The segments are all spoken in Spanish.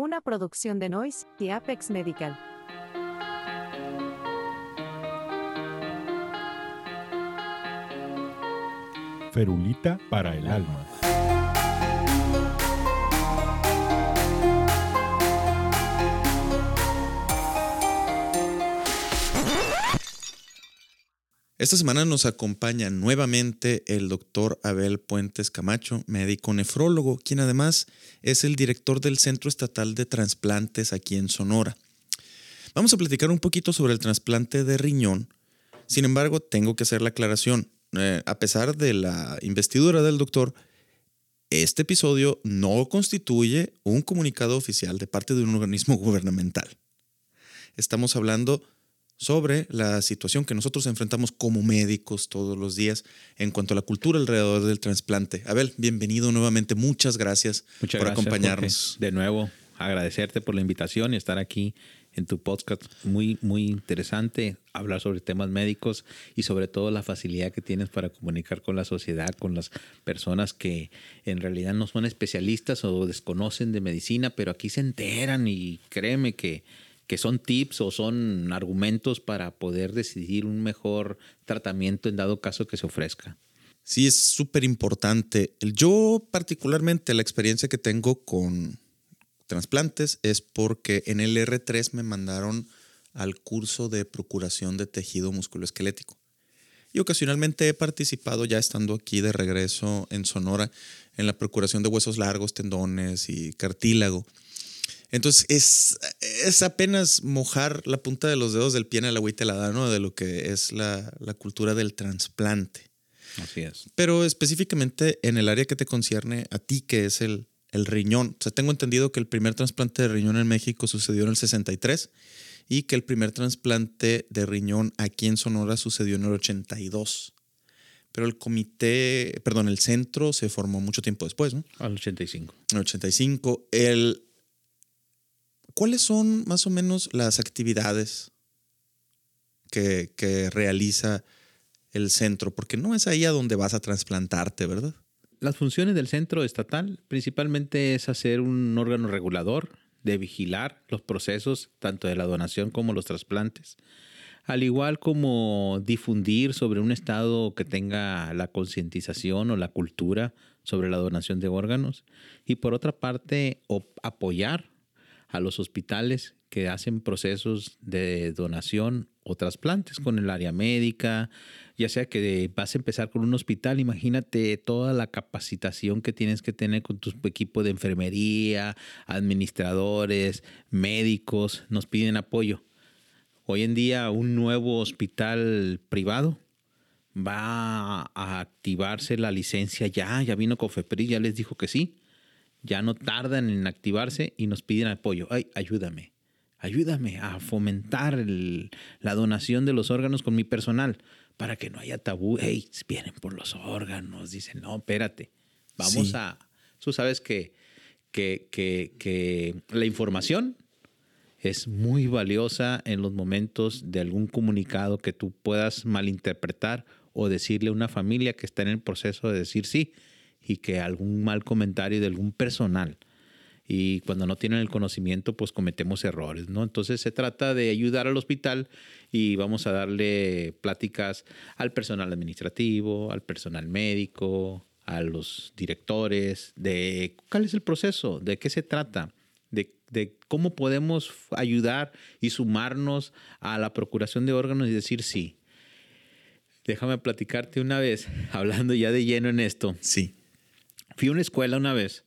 Una producción de Noise y Apex Medical. Ferulita para el alma. Esta semana nos acompaña nuevamente el doctor Abel Puentes Camacho, médico nefrólogo, quien además es el director del Centro Estatal de Transplantes aquí en Sonora. Vamos a platicar un poquito sobre el trasplante de riñón. Sin embargo, tengo que hacer la aclaración. Eh, a pesar de la investidura del doctor, este episodio no constituye un comunicado oficial de parte de un organismo gubernamental. Estamos hablando sobre la situación que nosotros enfrentamos como médicos todos los días en cuanto a la cultura alrededor del trasplante. Abel, bienvenido nuevamente. Muchas gracias Muchas por gracias, acompañarnos. Jorge. De nuevo, agradecerte por la invitación y estar aquí en tu podcast. Muy, muy interesante hablar sobre temas médicos y sobre todo la facilidad que tienes para comunicar con la sociedad, con las personas que en realidad no son especialistas o desconocen de medicina, pero aquí se enteran y créeme que que son tips o son argumentos para poder decidir un mejor tratamiento en dado caso que se ofrezca. Sí, es súper importante. Yo particularmente la experiencia que tengo con trasplantes es porque en el R3 me mandaron al curso de procuración de tejido musculoesquelético. Y ocasionalmente he participado ya estando aquí de regreso en Sonora en la procuración de huesos largos, tendones y cartílago. Entonces es, es apenas mojar la punta de los dedos del pie en el agüita helada, ¿no? De lo que es la, la cultura del trasplante. Así es. Pero específicamente en el área que te concierne a ti, que es el, el riñón. O sea, tengo entendido que el primer trasplante de riñón en México sucedió en el 63 y que el primer trasplante de riñón aquí en Sonora sucedió en el 82. Pero el comité, perdón, el centro se formó mucho tiempo después, ¿no? Al 85. En el 85. El, ¿Cuáles son más o menos las actividades que, realiza el centro? Porque no es ahí a donde vas a trasplantarte, ¿verdad? Las funciones del centro estatal principalmente es hacer un órgano regulador de vigilar los procesos tanto de la donación como los trasplantes, al igual como difundir sobre un estado que tenga la concientización o la cultura sobre la donación de órganos y por otra parte apoyar a los hospitales que hacen procesos de donación o trasplantes con el área médica, ya sea que vas a empezar con un hospital, imagínate toda la capacitación que tienes que tener con tu equipo de enfermería, administradores, médicos, nos piden apoyo. Hoy en día un nuevo hospital privado va a activarse la licencia ya, ya vino Cofepris, ya les dijo que sí, ya no tardan en activarse y nos piden apoyo. Ay, ayúdame, ayúdame a fomentar el, la donación de los órganos con mi personal para que no haya tabú. Hey, vienen por los órganos. Dicen, no, espérate, vamos Sí. a... Tú sabes que, que, que, que la información es muy valiosa en los momentos de algún comunicado que tú puedas malinterpretar o decirle a una familia que está en el proceso de decir sí y que algún mal comentario de algún personal. Y cuando no tienen el conocimiento, pues cometemos errores, ¿no? Entonces se trata de ayudar al hospital y vamos a darle pláticas al personal administrativo, al personal médico, a los directores, de cuál es el proceso, de qué se trata, de, de cómo podemos ayudar y sumarnos a la procuración de órganos y decir sí. Déjame platicarte una vez, hablando ya de lleno en esto. Sí. Fui a una escuela una vez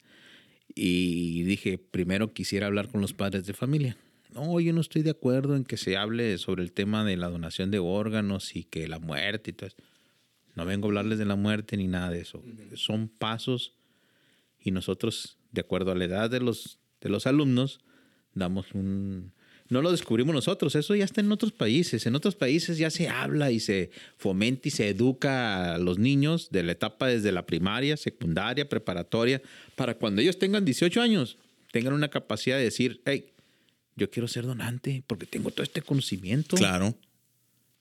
y dije, primero quisiera hablar con los padres de familia. No, yo no estoy de acuerdo en que se hable sobre el tema de la donación de órganos y que la muerte y todo eso. No vengo a hablarles de la muerte ni nada de eso. Son pasos y nosotros, de acuerdo a la edad de los, de los alumnos, damos un... No lo descubrimos nosotros, eso ya está en otros países. En otros países ya se habla y se fomenta y se educa a los niños de la etapa desde la primaria, secundaria, preparatoria, para cuando ellos tengan 18 años, tengan una capacidad de decir, hey, yo quiero ser donante porque tengo todo este conocimiento. Claro.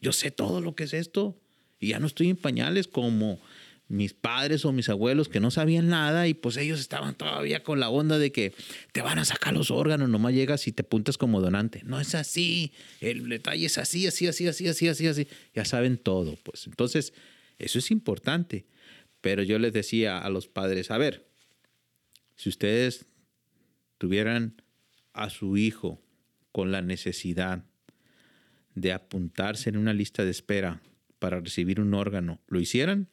Yo sé todo lo que es esto y ya no estoy en pañales como mis padres o mis abuelos que no sabían nada y pues ellos estaban todavía con la onda de que te van a sacar los órganos, nomás llegas y te apuntas como donante. No es así, el detalle es así, así, así, así, así, así, así. Ya saben todo, pues. Entonces, eso es importante. Pero yo les decía a los padres, a ver, si ustedes tuvieran a su hijo con la necesidad de apuntarse en una lista de espera para recibir un órgano, ¿lo hicieran?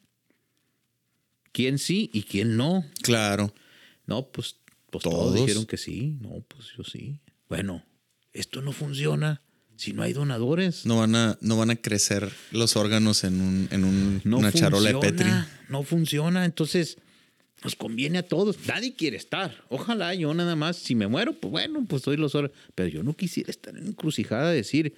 Quién sí y quién no. Claro. No, pues, pues todos. dijeron que sí. No, pues yo sí. Bueno, esto no funciona si no hay donadores. No van a, no van a crecer los órganos en, un, en un, una charola de Petri. No funciona. Entonces, nos conviene a todos. Nadie quiere estar. Ojalá yo nada más, si me muero, pues bueno, pues doy los órganos. Pero yo no quisiera estar en encrucijada de decir,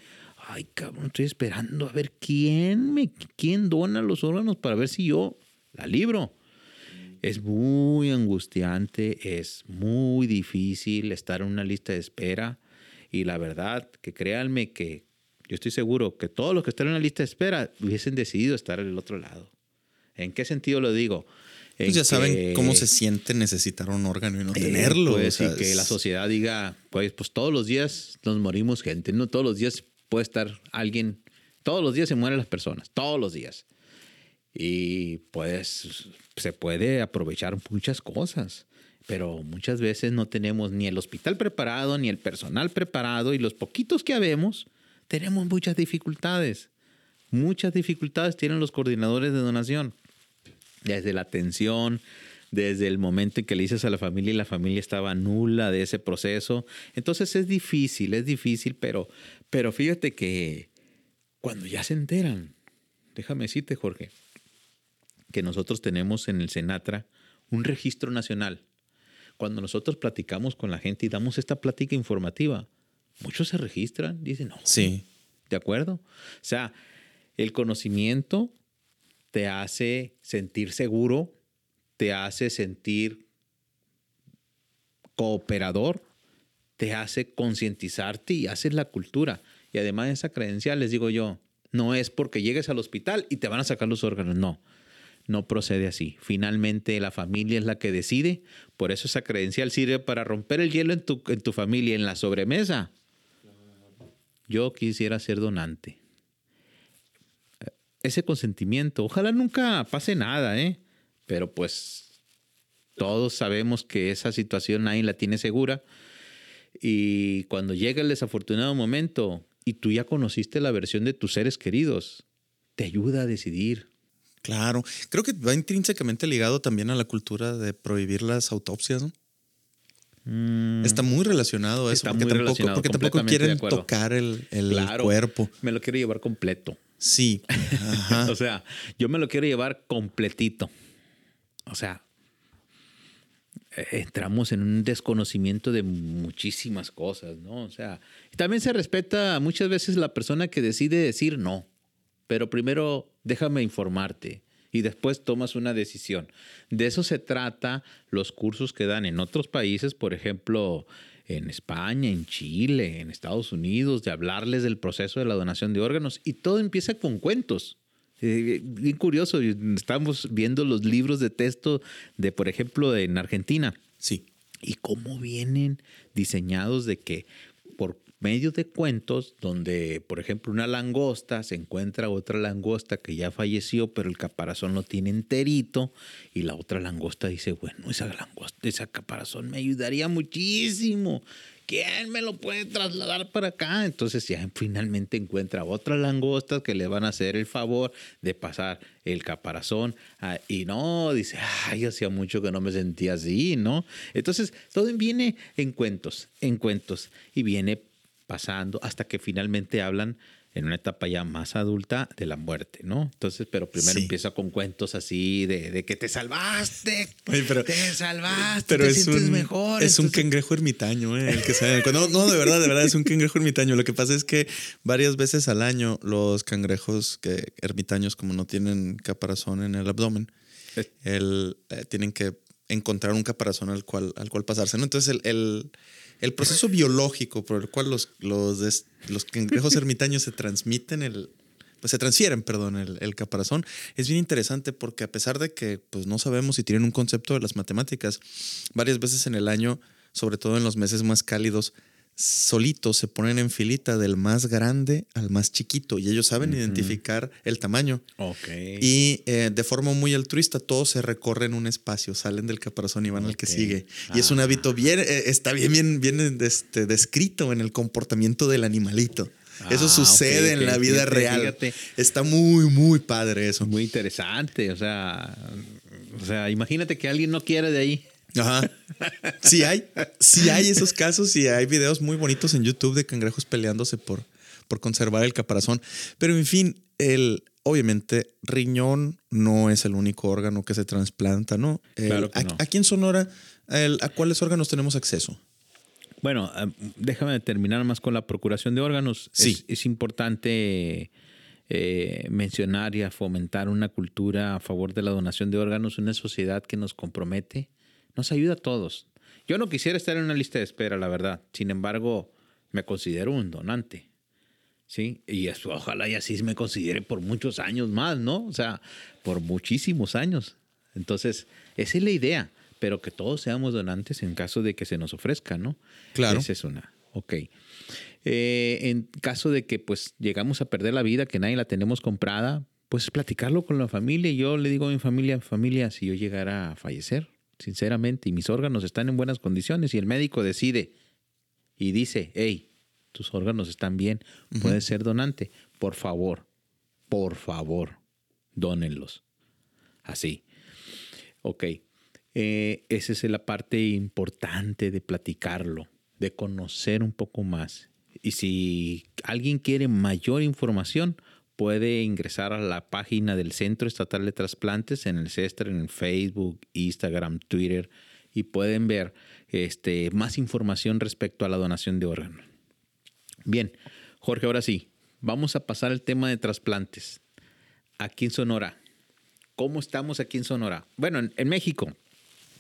ay, cabrón, estoy esperando a ver quién me, quién dona los órganos para ver si yo la libro. Es muy angustiante, es muy difícil estar en una lista de espera y la verdad que créanme que yo estoy seguro que todos los que están en la lista de espera hubiesen decidido estar en el otro lado. ¿En qué sentido lo digo? Pues ya saben cómo se siente necesitar un órgano y no eh, tenerlo. Pues, y que la sociedad diga, pues, pues todos los días nos morimos gente, no todos los días puede estar alguien, todos los días se mueren las personas, todos los días. Y pues se puede aprovechar muchas cosas, pero muchas veces no tenemos ni el hospital preparado, ni el personal preparado, y los poquitos que habemos, tenemos muchas dificultades. Muchas dificultades tienen los coordinadores de donación. Desde la atención, desde el momento en que le dices a la familia y la familia estaba nula de ese proceso. Entonces es difícil, es difícil, pero, pero fíjate que cuando ya se enteran, déjame decirte, Jorge, que nosotros tenemos en el Senatra un registro nacional. Cuando nosotros platicamos con la gente y damos esta plática informativa, muchos se registran, dicen, no. Sí. ¿De acuerdo? O sea, el conocimiento te hace sentir seguro, te hace sentir cooperador, te hace concientizarte y haces la cultura. Y además esa credencial, les digo yo, no es porque llegues al hospital y te van a sacar los órganos, no no procede así. Finalmente la familia es la que decide, por eso esa credencial sirve para romper el hielo en tu, en tu familia, en la sobremesa. Yo quisiera ser donante. Ese consentimiento, ojalá nunca pase nada, ¿eh? Pero pues todos sabemos que esa situación nadie la tiene segura. Y cuando llega el desafortunado momento y tú ya conociste la versión de tus seres queridos, te ayuda a decidir Claro, creo que va intrínsecamente ligado también a la cultura de prohibir las autopsias, ¿no? Mm. está muy relacionado a eso, porque, tampoco, porque tampoco, quieren tocar el, cuerpo. Me lo quiero llevar completo. Sí. o sea, yo me lo quiero llevar completito. O sea, eh, entramos en un desconocimiento de muchísimas cosas, ¿no? O sea, también se respeta muchas veces la persona que decide decir no pero primero déjame informarte y después tomas una decisión. De eso se trata los cursos que dan en otros países, por ejemplo, en España, en Chile, en Estados Unidos, de hablarles del proceso de la donación de órganos y todo empieza con cuentos. Eh, bien curioso, estamos viendo los libros de texto de, por ejemplo, en Argentina. Sí. Y cómo vienen diseñados de que medio de cuentos donde, por ejemplo, una langosta se encuentra otra langosta que ya falleció, pero el caparazón lo tiene enterito, y la otra langosta dice, bueno, esa langosta, esa caparazón me ayudaría muchísimo. ¿Quién me lo puede trasladar para acá? Entonces ya finalmente encuentra otra langosta que le van a hacer el favor de pasar el caparazón. y no, dice, ay, hacía mucho que no me sentía así, ¿no? Entonces todo viene en cuentos, en cuentos, y viene pasando hasta que finalmente hablan en una etapa ya más adulta de la muerte, ¿no? Entonces, pero primero empieza con cuentos así de, que te salvaste, pero, te salvaste, pero te es sientes un, mejor. Es un cangrejo ermitaño, ¿eh? El que sabe. No, no, de verdad, de verdad, es un cangrejo ermitaño. Lo que pasa es que varias veces al año los cangrejos que ermitaños, como no tienen caparazón en el abdomen, el, eh, tienen que encontrar un caparazón al cual, al cual pasarse, ¿no? Entonces, el el proceso biológico por el cual los, los, los cangrejos ermitaños se transmiten el, pues se transfieren, perdón, el, el, caparazón. Es bien interesante porque a pesar de que pues no sabemos si tienen un concepto de las matemáticas, varias veces en el año, sobre todo en los meses más cálidos, solitos se ponen en filita del más grande al más chiquito y ellos saben identificar el tamaño. Y eh, de forma muy altruista, todos se recorren un espacio, salen del caparazón y van al que sigue. Y es un hábito bien, eh, está bien, bien, bien este, descrito en el comportamiento del animalito. Eso ah, sucede en la vida real. Está muy, muy padre eso. Muy interesante. O sea, o sea, imagínate que alguien no quiere de ahí. Ajá. Sí hay, sí hay esos casos y hay videos muy bonitos en YouTube de cangrejos peleándose por, por conservar el caparazón. Pero en fin, el, obviamente, riñón no es el único órgano que se trasplanta, ¿no? claro que no. Aquí en Sonora, ¿a cuáles órganos tenemos acceso? Bueno, ah, déjame terminar más con la procuración de órganos. Sí. Es, importante eh, mencionar y fomentar una cultura a favor de la donación de órganos, una sociedad que nos compromete nos ayuda a todos. Yo no quisiera estar en una lista de espera, la verdad. Sin embargo, me considero un donante. ¿Sí? Y ojalá y así me considere por muchos años más, ¿no? O sea, por muchísimos años. Entonces, esa es la idea, pero que todos seamos donantes en caso de que se nos ofrezca, ¿no? Claro. Esa es una. Ok. Eh, en caso de que pues llegamos a perder la vida, que nadie la tenemos comprada, pues platicarlo con la familia. Yo le digo a mi familia, familia, si yo llegara a fallecer, sinceramente, y mis órganos están en buenas condiciones y el médico decide y dice, hey, tus órganos están bien, puedes ser donante, por favor, por favor, dónenlos. Así. Ok. Eh, esa es la parte importante de platicarlo, de conocer un poco más. Y si alguien quiere mayor información, puede ingresar a la página del Centro Estatal de Trasplantes en el CESTR, en Facebook, Instagram, Twitter, y pueden ver este, más información respecto a la donación de órganos. Bien, Jorge, ahora sí, vamos a pasar al tema de trasplantes. Aquí en Sonora, ¿cómo estamos aquí en Sonora? Bueno, en, México,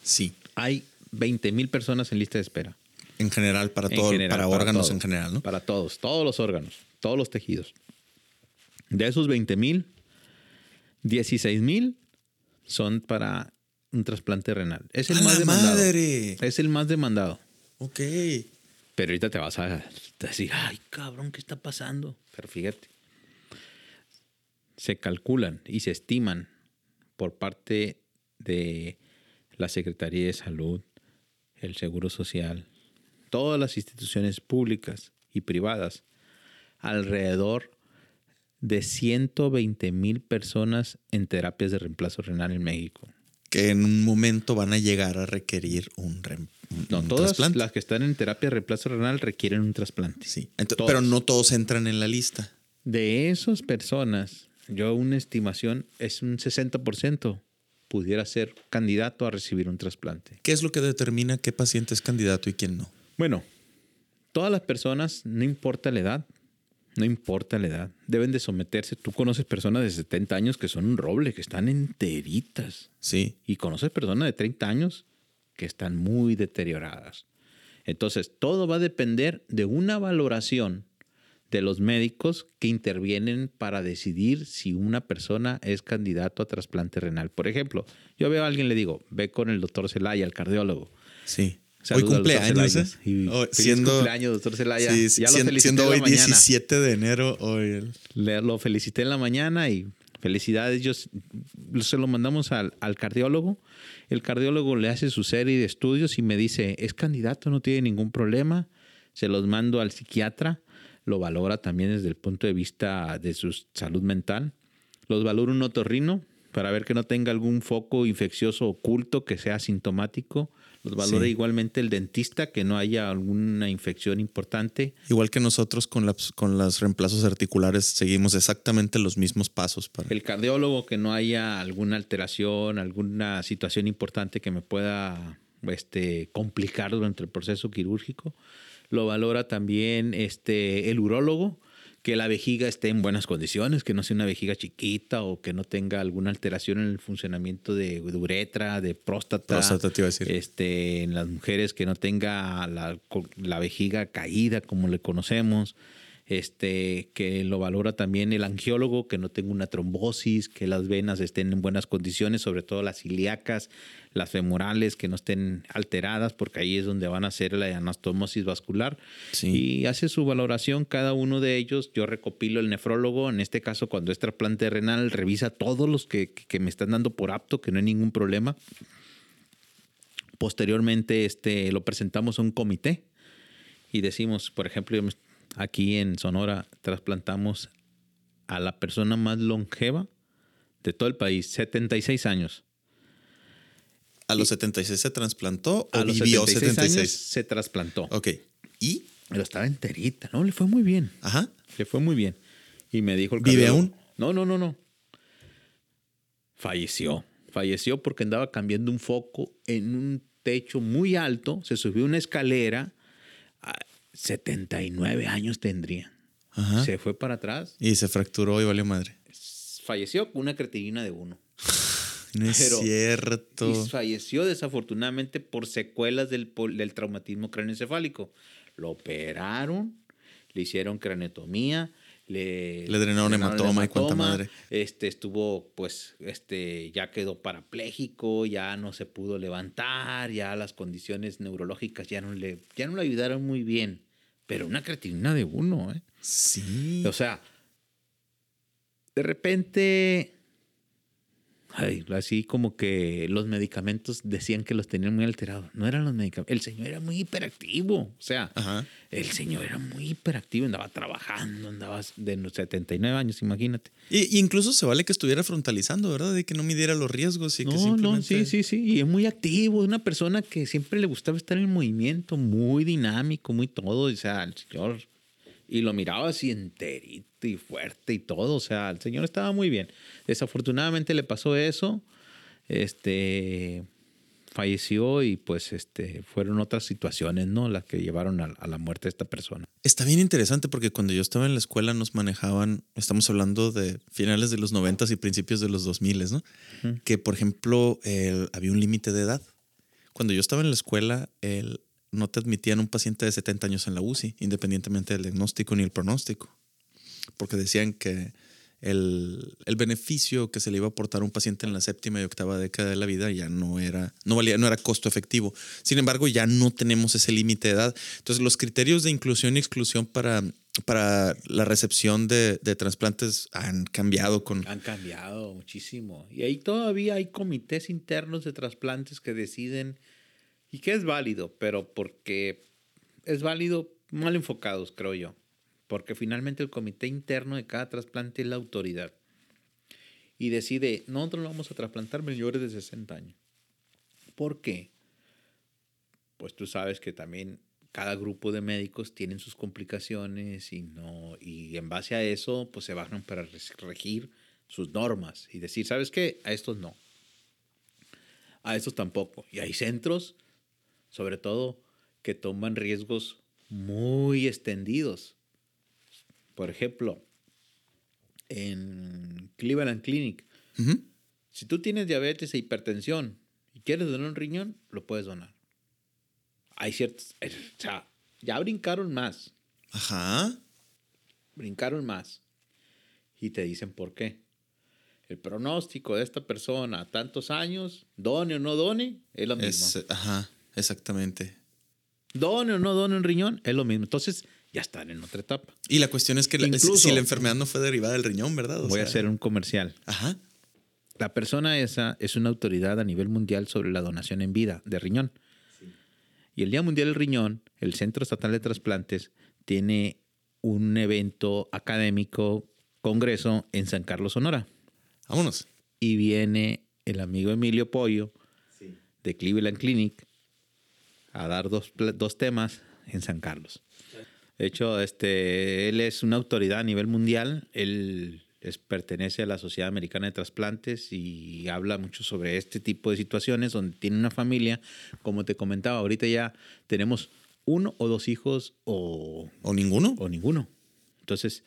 sí. Hay 20 mil personas en lista de espera. En general, para, todo, para, órganos en general, ¿no? Para todos, todos los órganos, todos los tejidos. De esos 20 mil, 16 mil son para un trasplante renal. Es el más demandado. Madre. Es el más demandado. Ok. Pero ahorita te vas a decir, ay, cabrón, ¿qué está pasando? Pero fíjate. Se calculan y se estiman por parte de la Secretaría de Salud, el Seguro Social, todas las instituciones públicas y privadas, alrededor de 120 mil personas en terapias de reemplazo renal en México. Que en un momento van a llegar a requerir un, no, todas las que están en terapia de reemplazo renal requieren un trasplante. Sí, pero no todos entran en la lista. De esas personas, yo una estimación es un 60% pudiera ser candidato a recibir un trasplante. ¿Qué es lo que determina qué paciente es candidato y quién no? Bueno, todas las personas, no importa la edad, no importa la edad, deben de someterse. Tú conoces personas de 70 años que son un roble, que están enteritas. Sí. Y conoces personas de 30 años que están muy deterioradas. Entonces, todo va a depender de una valoración de los médicos que intervienen para decidir si una persona es candidato a trasplante renal. Por ejemplo, yo veo a alguien le digo, ve con el doctor Celaya, el cardiólogo. Sí hoy cumpleaños, ¿eh? Oh, siendo, cumpleaños, doctor Celaya. ya lo siendo hoy 17 de enero. Hoy Le, lo felicité en la mañana y felicidades. Yo, se lo mandamos al, al, cardiólogo. El cardiólogo le hace su serie de estudios y me dice, es candidato, no tiene ningún problema. Se los mando al psiquiatra. Lo valora también desde el punto de vista de su salud mental. Los valora un otorrino para ver que no tenga algún foco infeccioso oculto que sea sintomático los valora igualmente el dentista, que no haya alguna infección importante. Igual que nosotros con, las, con los reemplazos articulares seguimos exactamente los mismos pasos. Para... El cardiólogo, que no haya alguna alteración, alguna situación importante que me pueda este, complicar durante el proceso quirúrgico. Lo valora también este, el urólogo, que la vejiga esté en buenas condiciones, que no sea una vejiga chiquita o que no tenga alguna alteración en el funcionamiento de, uretra, de próstata. Próstata te iba a decir. Este, en las mujeres que no tenga la, vejiga caída como le conocemos. Este, que lo valora también el angiólogo, que no tenga una trombosis, que las venas estén en buenas condiciones, sobre todo las ilíacas, las femorales, que no estén alteradas, porque ahí es donde van a hacer la anastomosis vascular. Sí. Y hace su valoración cada uno de ellos. Yo recopilo el nefrólogo, en este caso cuando es trasplante renal, revisa todos los que, que me están dando por apto, que no hay ningún problema. Posteriormente este, lo presentamos a un comité y decimos, por ejemplo, yo me- aquí en Sonora trasplantamos a la persona más longeva de todo el país, 76 años. ¿A los 76 se trasplantó o A los vivió 76, 76? años se trasplantó. Ok. ¿Y? Pero estaba enterita, ¿no? Le fue muy bien. Ajá. Le fue muy bien. Y me dijo el ¿Vive aún? No, no, no, no. Falleció. Falleció porque andaba cambiando un foco en un techo muy alto. Se subió una escalera. A 79 años tendría. Ajá. Se fue para atrás. Y se fracturó y valió madre. Falleció con una creatinina de uno. No es Pero- cierto. Y falleció desafortunadamente por secuelas del, del traumatismo craneoencefálico. Lo operaron, le hicieron craneotomía, le, Le drenaron hematoma y cuánta madre. Este estuvo, pues, este, ya quedó parapléjico, ya no se pudo levantar, ya las condiciones neurológicas ya no le, ya no le ayudaron muy bien. Pero una creatinina de uno, ¿eh? Sí. O sea, de repente, ay, así como que los medicamentos decían que los tenían muy alterados. No eran los medicamentos. El señor era muy hiperactivo. O sea, Ajá. el señor era muy hiperactivo. Andaba trabajando, andaba de los 79 años, imagínate. Y, y incluso se vale que estuviera frontalizando, ¿verdad? De que no midiera los riesgos y que No, no, simplemente... sí, sí, sí. Y es muy activo. Es una persona que siempre le gustaba estar en movimiento, muy dinámico, muy todo. O sea, el señor. Y lo miraba así enterito y fuerte y todo. O sea, el señor estaba muy bien. Desafortunadamente le pasó eso. Este. Falleció y pues este fueron otras situaciones, ¿no? Las que llevaron a, a la muerte de esta persona. Está bien interesante porque cuando yo estaba en la escuela nos manejaban, estamos hablando de finales de los 90 y principios de los 2000, ¿no? Que, por ejemplo, el- había un límite de edad. Cuando yo estaba en la escuela, el- no te admitían un paciente de 70 años en la UCI, independientemente del diagnóstico ni el pronóstico. Porque decían que el, el beneficio que se le iba a aportar a un paciente en la séptima y octava década de la vida ya no era, no valía, no era costo efectivo. Sin embargo, ya no tenemos ese límite de edad. Entonces, los criterios de inclusión y exclusión para, para la recepción de, de trasplantes han cambiado con. Han cambiado muchísimo. Y ahí todavía hay comités internos de trasplantes que deciden, y que es válido, pero porque es válido mal enfocados, creo yo. Porque finalmente el comité interno de cada trasplante es la autoridad. Y decide, nosotros no vamos a trasplantar mayores de 60 años. ¿Por qué? Pues tú sabes que también cada grupo de médicos tienen sus complicaciones y no y en base a eso pues se bajan para regir sus normas y decir, ¿sabes qué? A estos no. A estos tampoco. Y hay centros, sobre todo, que toman riesgos muy extendidos. Por ejemplo, en Cleveland Clinic, si tú tienes diabetes e hipertensión y quieres donar un riñón, lo puedes donar. Hay ciertos, o sea, ya brincaron más, Ajá. brincaron más. Y te dicen por qué. El pronóstico de esta persona a tantos años, done o no done, es lo mismo. Es, ajá, exactamente. Done o no done un riñón, es lo mismo. Entonces, ya están en otra etapa. Y la cuestión es que la- si- Incluso- si la enfermedad no fue derivada del riñón, ¿verdad? O Voy a hacer un comercial. Ajá. La persona esa es una autoridad a nivel mundial sobre la donación en vida de riñón. Y el Día Mundial del Riñón, el Centro Estatal de Trasplantes, tiene un evento académico, congreso en San Carlos, Sonora. Vámonos. Y viene el amigo Emilio Pollo de Cleveland Clinic a dar dos, dos temas en San Carlos. De hecho, este, él es una autoridad a nivel mundial. Él es- pertenece a la Sociedad Americana de Trasplantes y habla mucho sobre este tipo de situaciones donde tiene una familia. Como te comentaba, ahorita ya tenemos uno o dos hijos o ¿O ninguno? o ninguno. Entonces,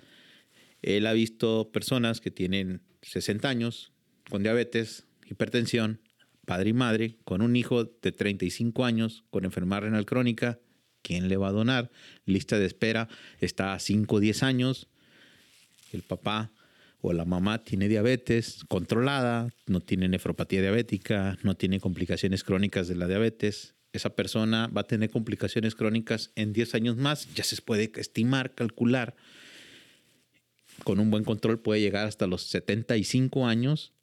él ha visto personas que tienen 60 años con diabetes, hipertensión, padre y madre, con un hijo de 35 años con enfermedad renal crónica quién le va a donar. Lista de espera está a 5 o 10 años. El papá o la mamá tiene diabetes controlada, no tiene nefropatía diabética, no tiene complicaciones crónicas de la diabetes. Esa persona va a tener complicaciones crónicas en 10 años más. Ya se puede estimar, calcular. Con un buen control puede llegar hasta los 75 años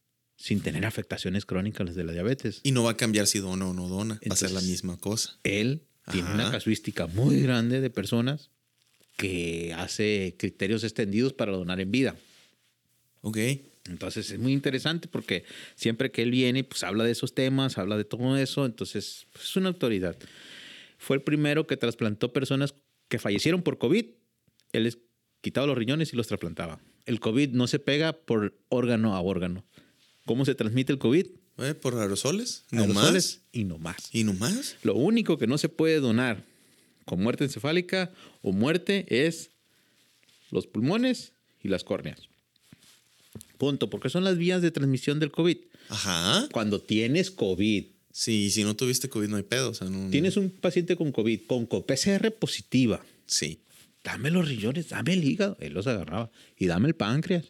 sin tener afectaciones crónicas de la diabetes. Y no va a cambiar si dona o no dona. va a ser la Entonces, misma cosa. Él tiene Ajá. una casuística muy grande de personas que hace criterios extendidos para donar en vida. Ok. Entonces es muy interesante porque siempre que él viene, pues habla de esos temas, habla de todo eso, entonces pues, es una autoridad. Fue el primero que trasplantó personas que fallecieron por COVID. Él les quitaba los riñones y los trasplantaba. El COVID no se pega por órgano a órgano. ¿Cómo se transmite el COVID? Eh, ¿Por aerosoles? ¿No Aerosoles más? y no más. ¿Y no más? Lo único que no se puede donar con muerte encefálica o muerte es los pulmones y las córneas. Punto, porque son las vías de transmisión del COVID. Ajá. Cuando tienes COVID, Sí, y si no tuviste COVID no hay pedo. O sea, no, tienes un paciente con COVID, con co- PCR positiva, Sí. dame los riñones, dame el hígado. Él los agarraba. Y dame el páncreas.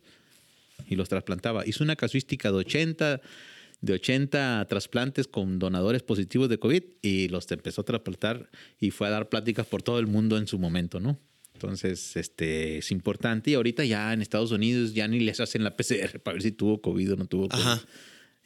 Y los trasplantaba. Hizo una casuística de 80, de 80 trasplantes con donadores positivos de COVID y los empezó a trasplantar y fue a dar pláticas por todo el mundo en su momento, ¿no? Entonces, este es importante. Y ahorita ya en Estados Unidos ya ni les hacen la PCR para ver si tuvo COVID o no tuvo COVID. Ajá.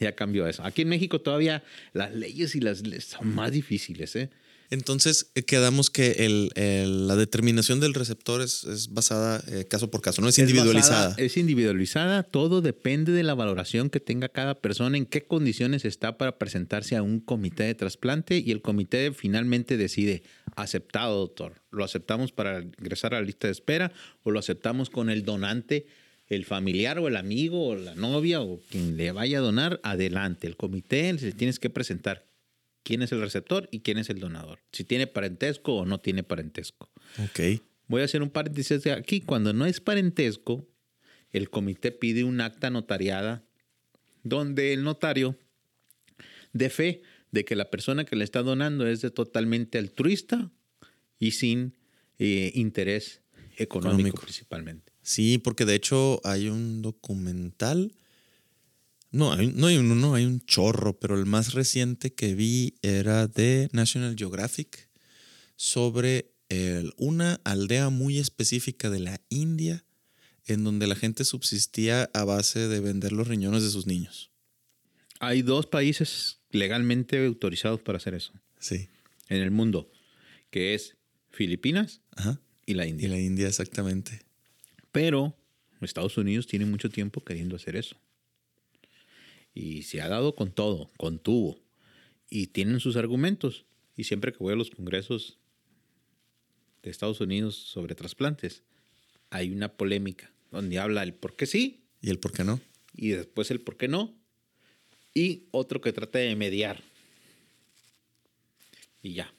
Ya cambió eso. Aquí en México todavía las leyes y las leyes son más difíciles, ¿eh? Entonces eh, quedamos que el- el- la determinación del receptor es, es basada eh, caso por caso, no es, Es individualizada. basada- es individualizada. Todo depende de la valoración que tenga cada persona, en qué condiciones está para presentarse a un comité de trasplante y el comité finalmente decide, aceptado, doctor. Lo aceptamos para ingresar a la lista de espera o lo aceptamos con el donante, el familiar o el amigo o la novia o quien le vaya a donar, adelante. El comité le tienes que presentar quién es el receptor y quién es el donador. Si tiene parentesco o no tiene parentesco. Ok. Voy a hacer un paréntesis de aquí. Cuando no es parentesco, el comité pide un acta notariada donde el notario de fe de que la persona que le está donando es de totalmente altruista y sin eh, interés económico, Económico. principalmente. Sí, porque de hecho hay un documental. No, hay, no hay uno, no, hay un chorro, pero el más reciente que vi era de National Geographic sobre el- una aldea muy específica de la India en donde la gente subsistía a base de vender los riñones de sus niños. Hay dos países legalmente autorizados para hacer eso Sí. en el mundo, que es Filipinas Ajá. y la Y India. la India exactamente. Pero Estados Unidos tiene mucho tiempo queriendo hacer eso. Y se ha dado con todo, con tubo. Y tienen sus argumentos. Y siempre que voy a los congresos de Estados Unidos sobre trasplantes, hay una polémica donde habla el por qué sí ¿Y el por qué no? y después el por qué no. Y otro que trata de mediar. Y ya.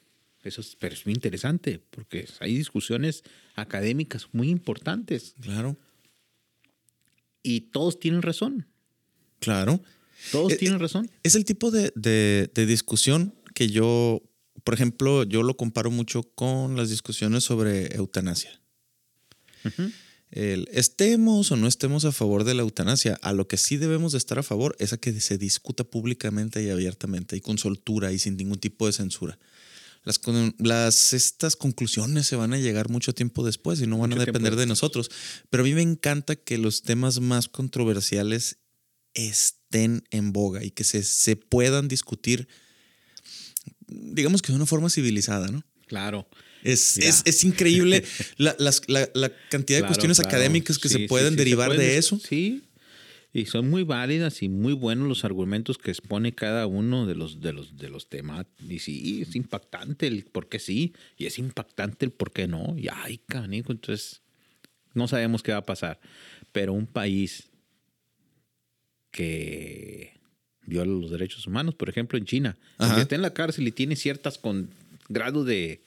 Eso es, pero es muy interesante porque hay discusiones académicas muy importantes Claro. y todos tienen razón. Claro. Todos Eh, tienen razón. Es el tipo de, de- de discusión que yo, por ejemplo, yo lo comparo mucho con las discusiones sobre eutanasia. El estemos o no estemos a favor de la eutanasia, a lo que sí debemos de estar a favor es a que se discuta públicamente y abiertamente y con soltura y sin ningún tipo de censura. Las, las estas conclusiones se van a llegar mucho tiempo después y no van Mucho a depender de nosotros. Pero a mí me encanta que los temas más controversiales estén en boga y que se, se puedan discutir, digamos que de una forma civilizada, ¿no? Claro. Es, es, es increíble la, las- la- la cantidad de Claro, cuestiones claro. académicas que Sí, se sí, pueden sí, se derivar pueden de eso. Sí. Y son muy válidas y muy buenos los argumentos que expone cada uno de los, de los, de los temas. Y sí, es impactante el por qué sí, y es impactante el por qué no. Y ay, canico, entonces no sabemos qué va a pasar. Pero un país que viola los derechos humanos, por ejemplo, en China, Ajá. que está en la cárcel y tiene ciertas con grado de,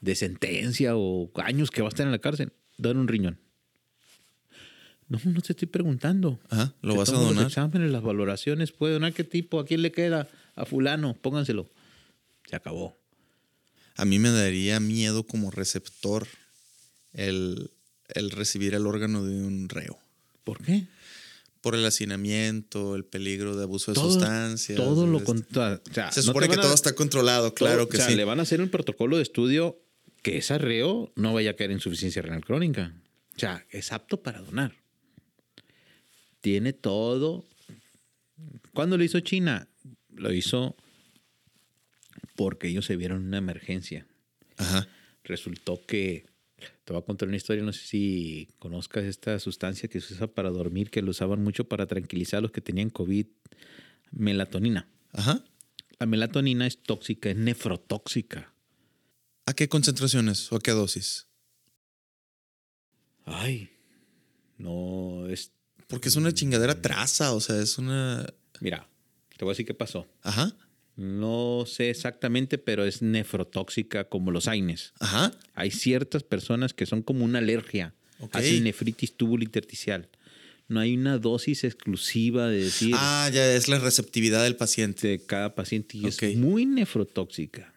de sentencia o años que va a estar en la cárcel, dan un riñón. No, no te estoy preguntando. Ajá, lo Te vas a donar. Los exámenes, las valoraciones, puede donar qué tipo, a quién le queda, a fulano, pónganselo. Se acabó. A mí me daría miedo como receptor el, el recibir el órgano de un reo. ¿Por qué? Por el hacinamiento, el peligro de abuso de sustancias. Todo lo contra- o sea, Se supone que a- todo está controlado, claro todo- que o sea, sí. le van a hacer un protocolo de estudio que ese reo no vaya a caer en insuficiencia renal crónica. O sea, es apto para donar. Tiene todo. ¿Cuándo lo hizo China? Lo hizo porque ellos se vieron una emergencia. Ajá. Resultó que, te voy a contar una historia, no sé si conozcas esta sustancia que se usa para dormir, que lo usaban mucho para tranquilizar a los que tenían COVID, melatonina. Ajá. La melatonina es tóxica, es nefrotóxica. ¿A qué concentraciones o a qué dosis? Ay, no es. Porque es una chingadera traza, o sea, es una. Mira, te voy a decir qué pasó. Ajá. No sé exactamente, pero es nefrotóxica como los AINES. Ajá. Hay ciertas personas que son como una alergia. Ok. Hacen nefritis intersticial. No hay una dosis exclusiva de decir Ah, ya es la receptividad del paciente. de cada paciente y es muy nefrotóxica.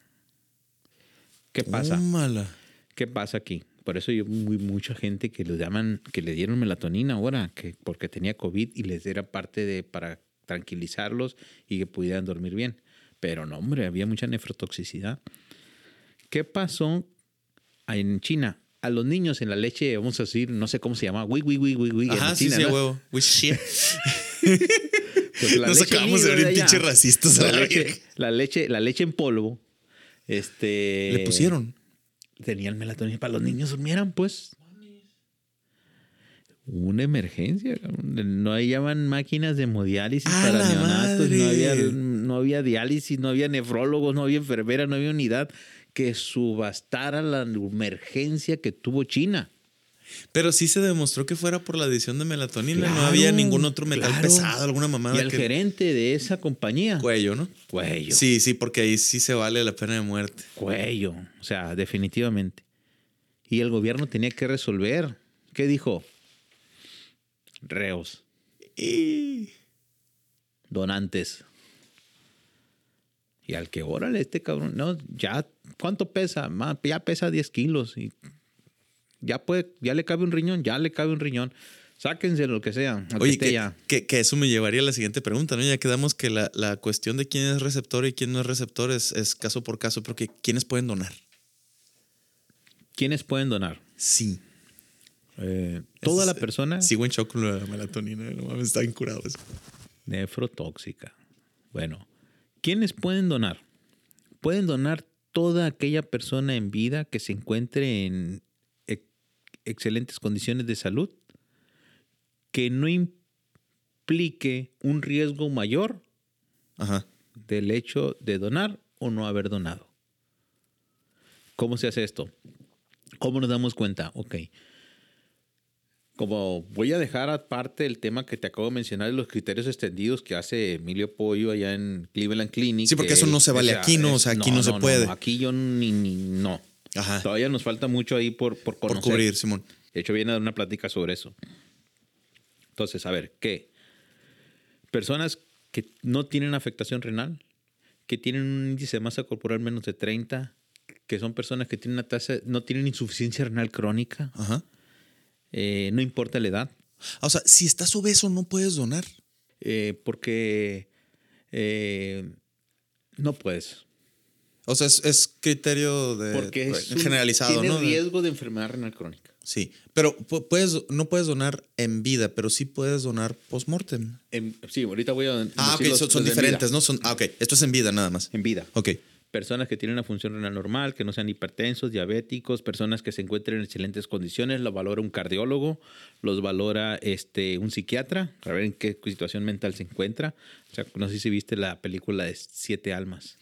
¿Qué pasa? Tómala. ¿Qué pasa aquí? Por eso yo muy mucha gente que le llaman, que le dieron melatonina ahora, que porque tenía COVID y les era parte de para tranquilizarlos y que pudieran dormir bien. Pero no, hombre, había mucha nefrotoxicidad. ¿Qué pasó en China? A los niños en la leche, vamos a decir, no sé cómo se llama, wi, wi, wi, wi, Ajá, en sí, China, sí, huevo. Pues la Nos acabamos de allá. pinches racistas a La la leche, la leche, la leche en polvo. Este. Le pusieron. Tenían melatonina para los niños durmieran, pues. Una emergencia. No hallaban máquinas de hemodiálisis ¡A para la neonatos. No había, no había diálisis, no había nefrólogos, no había enfermera, no había unidad que subastara la emergencia que tuvo China. Pero sí se demostró que fuera por la adición de melatonina. no había ningún otro metal claro. pesado, alguna mamada y el que. gerente de esa compañía. Cuello, ¿no? Cuello. Sí, sí, porque ahí sí se vale la pena de muerte. Cuello, o sea, definitivamente. Y el gobierno tenía que resolver. ¿Qué dijo? Reos, Y. donantes. Y al que, órale, este cabrón, no, ya, ¿cuánto pesa? Ma, Ya pesa 10 kilos. Y ya puede, ya le cabe un riñón, ya le cabe un riñón. Sáquense lo que sea. Oye, que, ya. que- que eso me llevaría a la siguiente pregunta, ¿no? Ya quedamos que la, la cuestión de quién es receptor y quién no es receptor es, es caso por caso, porque ¿quiénes pueden donar? ¿Quiénes pueden donar? Sí. Eh, toda Es- la persona Sigo en shock con la melatonina, no mames, está incurado eso. nefrotóxica. Bueno, ¿quiénes pueden donar? Pueden donar toda aquella persona en vida que se encuentre en ex- excelentes condiciones de salud, que no implique un riesgo mayor Ajá. del hecho de donar o no haber donado. ¿Cómo se hace esto? ¿Cómo nos damos cuenta? Ok. Como voy a dejar aparte el tema que te acabo de mencionar de los criterios extendidos que hace Emilio Pollo allá en Cleveland Clinic. Sí, porque que eso no se vale sea, aquí, ¿no? O sea, aquí no se puede. aquí yo ni, ni- no. Ajá. Todavía nos falta mucho ahí por, por Por cubrir, Simón. De hecho, viene a dar una plática sobre eso. Entonces, a ver, ¿qué? Personas que no tienen afectación renal, que tienen un índice de masa corporal menos de 30, que son personas que tienen una tasa, no tienen insuficiencia renal crónica, Ajá. Eh, no importa la edad, O sea, si estás obeso, no puedes donar. eh, porque eh, no puedes. O sea, es, es criterio de Porque es un- generalizado, tiene ¿no? Riesgo de enfermedad renal crónica. Sí. Pero pu- puedes, no puedes donar en vida, pero sí puedes donar post-mortem. Sí, ahorita voy a. Ah, ok, los- son, diferentes. ¿no? Son, ah, ok. Esto es en vida nada más. En vida. Ok. Personas que tienen una función renal normal, que no sean hipertensos, diabéticos, personas que se encuentren en excelentes condiciones, lo valora un cardiólogo, los valora este, un psiquiatra, para ver en qué situación mental se encuentra. O sea, no sé si viste la película de Siete Almas.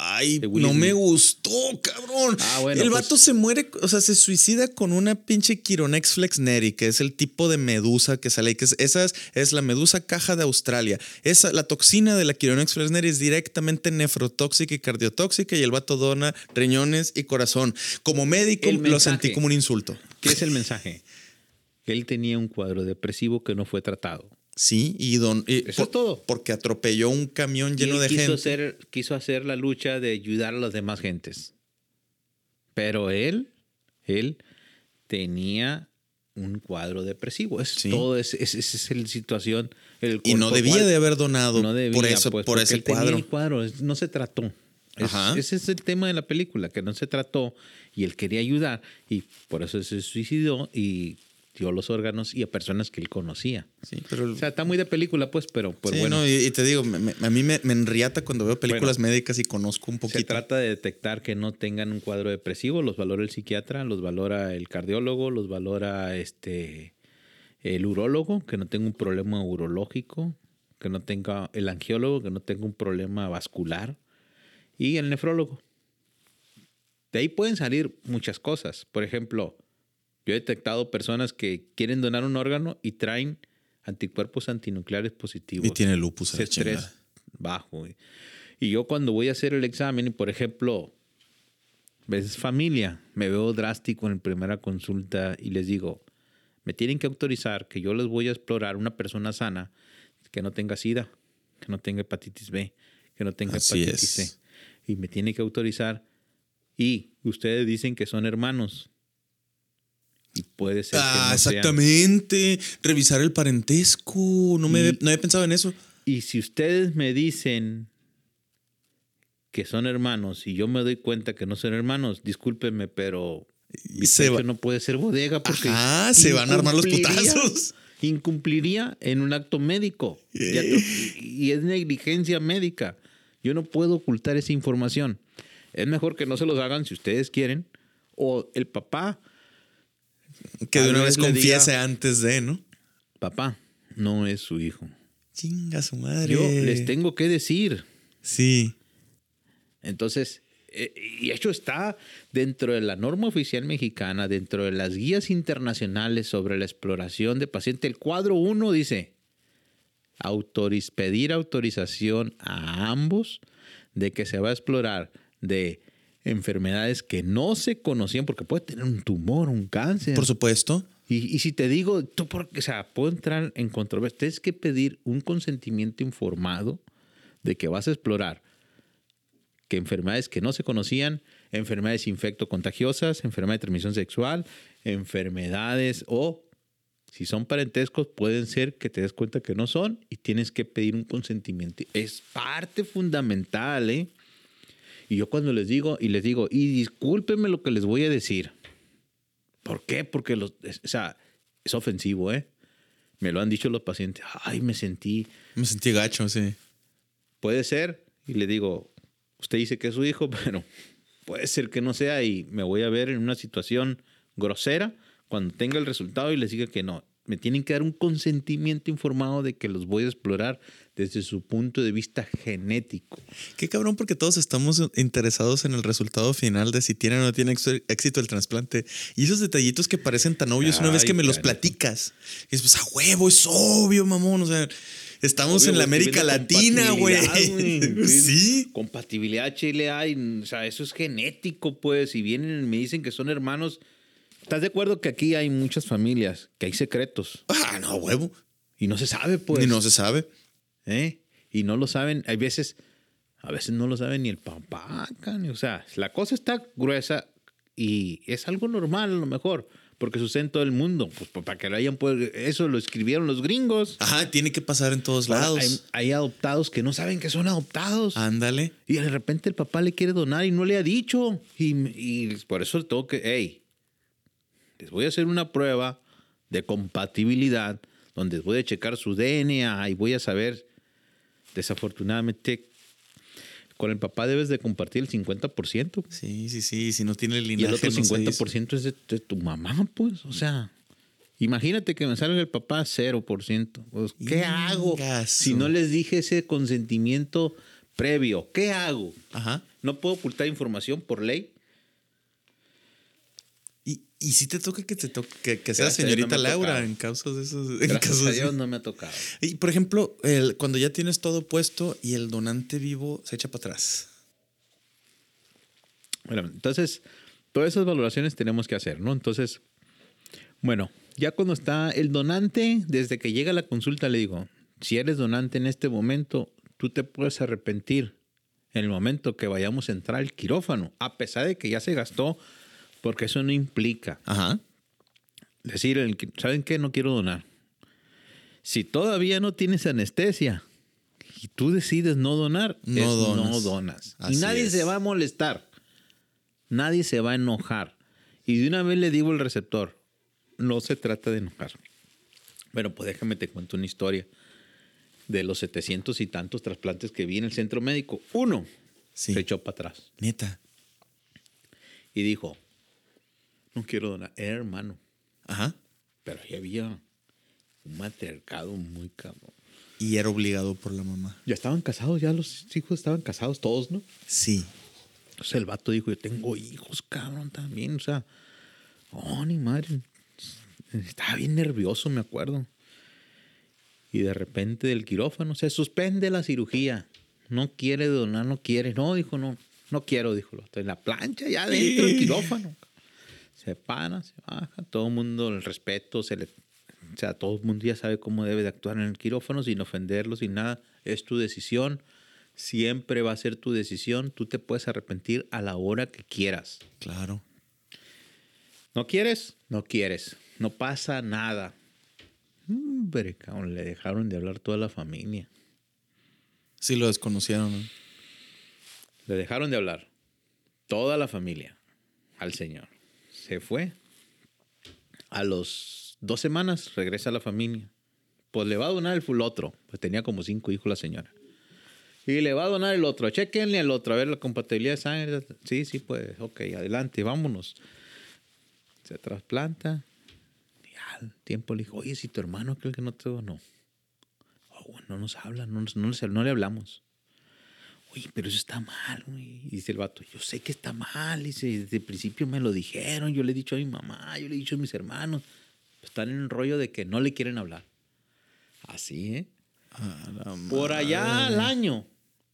Ay, no me gustó, cabrón. Ah, bueno, el pues- vato se muere, o sea, se suicida con una pinche Chironex flexneri, que es el tipo de medusa que sale que es, esa es, es la medusa caja de Australia. Esa, la toxina de la Chironex flexneri es directamente nefrotóxica y cardiotóxica y el vato dona riñones y corazón. Como médico El lo mensaje. sentí como un insulto. ¿Qué es el mensaje? Que él tenía un cuadro depresivo que no fue tratado. Sí, y don... y Eso es todo. Porque atropelló un camión Y lleno él de quiso gente. Hacer, quiso hacer la lucha de ayudar a las demás gentes. Pero él, él tenía un cuadro depresivo. Es Sí. todo, esa es, es, es la situación. el- Y no por debía cual- de haber donado no debía, por eso, pues, por ese cuadro. el cuadro, no se trató. Ajá. ese es el tema de la película, que no se trató y él quería ayudar y por eso se suicidó y dio los órganos y a personas que él conocía. Sí, pero O sea, está muy de película, pues, pero, pero Sí, bueno. no, y, y te digo, me- me- a mí me, me enriata cuando veo películas médicas y conozco un Se poquito. trata de detectar que no tengan un cuadro depresivo, los valora el psiquiatra, los valora el cardiólogo, los valora este el urólogo, que no tenga un problema urológico, que no tenga el angiólogo, que no tenga un problema vascular y el nefrólogo. De ahí pueden salir muchas cosas. Por ejemplo, yo he detectado personas que quieren donar un órgano y traen anticuerpos antinucleares positivos Y tiene lupus a la C3 chingada. bajo. Y yo cuando voy a hacer el examen, por ejemplo, ves familia, me veo drástico en la primera consulta y les digo, me tienen que autorizar que yo les voy a explorar una persona sana que no tenga sida, que no tenga hepatitis B, que no tenga Así hepatitis es. C. Y me tiene que autorizar. Y ustedes dicen que son hermanos. Puede ser que Ah, sean. exactamente. Revisar el parentesco. No, me, Y- no había pensado en eso. Y si ustedes me dicen que son hermanos y yo me doy cuenta que no son hermanos, discúlpenme, pero Y se va- no puede ser bodega porque Ajá, se van a armar los putazos. Incumpliría en un acto médico Eh. y es negligencia médica. Yo no puedo ocultar esa información. Es mejor que no se los hagan si ustedes quieren o el papá, Que de una vez vez le diga- confiese antes de, ¿no? papá, no es su hijo. Chinga su madre. Yo les tengo que decir. Sí. Entonces, eh, y eso está dentro de la norma oficial mexicana, dentro de las guías internacionales sobre la exploración de paciente. El cuadro 1 dice, autoriz- pedir autorización a ambos de que se va a explorar de enfermedades que no se conocían, porque puede tener un tumor, un cáncer. Por supuesto. Y, y si te digo, tú porque, o sea, puedo entrar en controversia. Tienes que pedir un consentimiento informado de que vas a explorar que enfermedades que no se conocían, enfermedades infectocontagiosas, enfermedades de transmisión sexual, enfermedades o si son parentescos pueden ser que te des cuenta que no son y tienes que pedir un consentimiento. Es parte fundamental, ¿eh? Y yo cuando les digo y les digo, y discúlpenme lo que les voy a decir. ¿Por qué? Porque los, o sea, es ofensivo, ¿eh? Me lo han dicho los pacientes. Ay, me sentí. Me sentí gacho, sí. Puede ser. Y le digo, usted dice que es su hijo, pero puede ser que no sea y me voy a ver en una situación grosera cuando tenga el resultado y les diga que no. Me tienen que dar un consentimiento informado de que los voy a explorar desde su punto de vista genético. Qué cabrón, porque todos estamos interesados en el resultado final de si tiene o no tiene éxito- el trasplante. Y esos detallitos que parecen tan obvios una vez que me los platicas. Y es pues a huevo, es obvio, mamón. O sea, estamos Obvio, en la América Latina, güey. sí. Compatibilidad Chile hay, o sea, eso es genético, pues. Si vienen y me dicen que son hermanos, ¿estás de acuerdo que aquí hay muchas familias, que hay secretos Ah, no, huevo. y no se sabe, pues? Ni no se sabe. ¿eh? Y no lo saben, hay veces, a veces no lo sabe ni el papá, can, o sea, la cosa está gruesa y es algo normal a lo mejor, porque sucede en todo el mundo, pues para que lo hayan pues, eso lo escribieron los gringos. Ajá, tiene que pasar en todos Ahora, lados. Hay, hay adoptados que no saben que son adoptados. Ándale. Y de repente el papá le quiere donar y no le ha dicho. Y, y por eso tengo que, hey, les voy a hacer una prueba de compatibilidad donde voy a checar su DNA y voy a saber, desafortunadamente, con el papá debes de compartir el 50%. Sí, sí, sí. Si no tiene el Y el linaje, otro no se dice. 50% es de, de tu mamá, pues. O sea, imagínate que me salga el papá 0%. Pues, ¿Qué hago si no les dije ese consentimiento previo? ¿Qué hago? Ajá. ¿No puedo ocultar información por ley? Y, si te toca que te toque que, que señorita no Laura en casos de esos. en Gracias casos a. Dios no me ha tocado. Y por ejemplo, el- cuando ya tienes todo puesto y el donante vivo se echa para atrás. Bueno, entonces, todas esas valoraciones tenemos que hacer, ¿no? Entonces, bueno, ya cuando está el donante, desde que llega a la consulta le digo, si eres donante en este momento, tú te puedes arrepentir en el momento que vayamos a entrar al quirófano, a pesar de que ya se gastó Porque eso no implica Ajá. decir, ¿saben qué? No quiero donar. Si todavía no tienes anestesia y tú decides no donar, No es donas. no donas. Así y nadie es. se va a molestar. Nadie se va a enojar. Y de una vez le digo al receptor, no se trata de enojar. Bueno, pues déjame te cuento una historia. De los 700 y tantos trasplantes que vi en el centro médico, uno Sí. se echó para atrás Neta. y dijo, no quiero donar. Era hermano. Ajá. Pero ahí había un matriarcado muy cabrón. Y era obligado por la mamá. Ya estaban casados, ya los hijos estaban casados todos, ¿no? Sí. O sea, el vato dijo, yo tengo hijos, cabrón, también. O sea, oh, ni madre. Estaba bien nervioso, me acuerdo. Y de repente del quirófano se suspende la cirugía. No quiere donar, no quiere. No, dijo, no, no quiero, dijo. En la plancha, ya dentro del quirófano. Se para, se baja, todo el mundo, el respeto, se le, o sea, todo el mundo ya sabe cómo debe de actuar en el quirófano sin ofenderlo, sin nada. Es tu decisión, siempre va a ser tu decisión. Tú te puedes arrepentir a la hora que quieras. Claro. ¿No quieres? No quieres. No pasa nada. Hombre, cabrón, le dejaron de hablar toda la familia. Sí lo desconocieron. ¿no? Le dejaron de hablar toda la familia al señor. Se fue. A los dos semanas regresa a la familia. Pues le va a donar el full otro. Pues tenía como cinco hijos la señora. Y le va a donar el otro. Chequenle al otro. A ver la compatibilidad de sangre. Sí, sí, pues. Ok, adelante, vámonos. Se trasplanta. Y al tiempo le dijo, oye, si tu hermano cree que no te donó. Oh, no nos habla, no, no, no le hablamos. Oye, pero eso está mal, güey. Y dice el vato, yo sé que está mal. Dice, desde el principio me lo dijeron. Yo le he dicho a mi mamá, yo le he dicho a mis hermanos. Están en el rollo de que no le quieren hablar. Así, ¿eh? Por allá al año.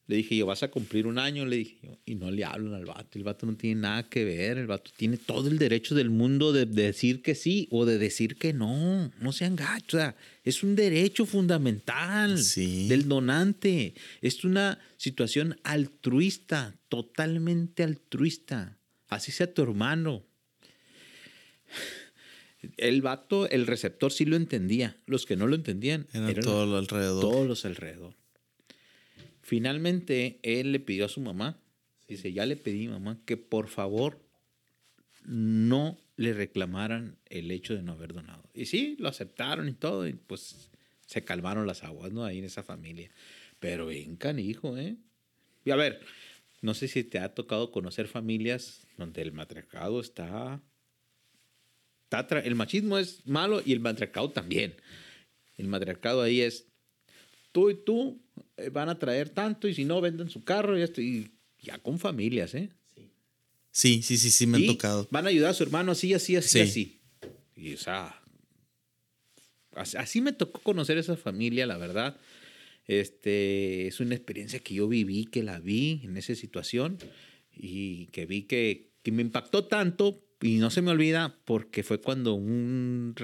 Le dije yo, vas a cumplir un año, le dije yo. Y no le hablan al vato. El vato no tiene nada que ver. El vato tiene todo el derecho del mundo de, de decir que sí o de decir que no. No sean gachos. O sea, es un derecho fundamental Sí. del donante. Es una situación altruista, totalmente altruista. Así sea tu hermano. El vato, el receptor sí lo entendía. Los que no lo entendían Era eran todo lo alrededor. todos los alrededor. Finalmente, él le pidió a su mamá, dice, ya le pedí mamá que por favor no le reclamaran el hecho de no haber donado. Y sí, lo aceptaron y todo, y pues se calmaron las aguas, ¿no? Ahí en esa familia. Pero bien canijo, ¿eh? Y a ver, no sé si te ha tocado conocer familias donde el matriarcado está... está tra- el machismo es malo y el matriarcado también. El matriarcado ahí es tú y tú eh, van a traer tanto y si no venden su carro y esto y ya con familias, ¿eh? Sí, sí, sí, sí, me han tocado. Van a ayudar a su hermano así, así, así, Sí. así. Y o sea, así, me tocó conocer esa familia, la verdad. Este, es una experiencia que yo viví, que la vi en esa situación y que vi que, que me impactó tanto y no se me olvida porque fue cuando un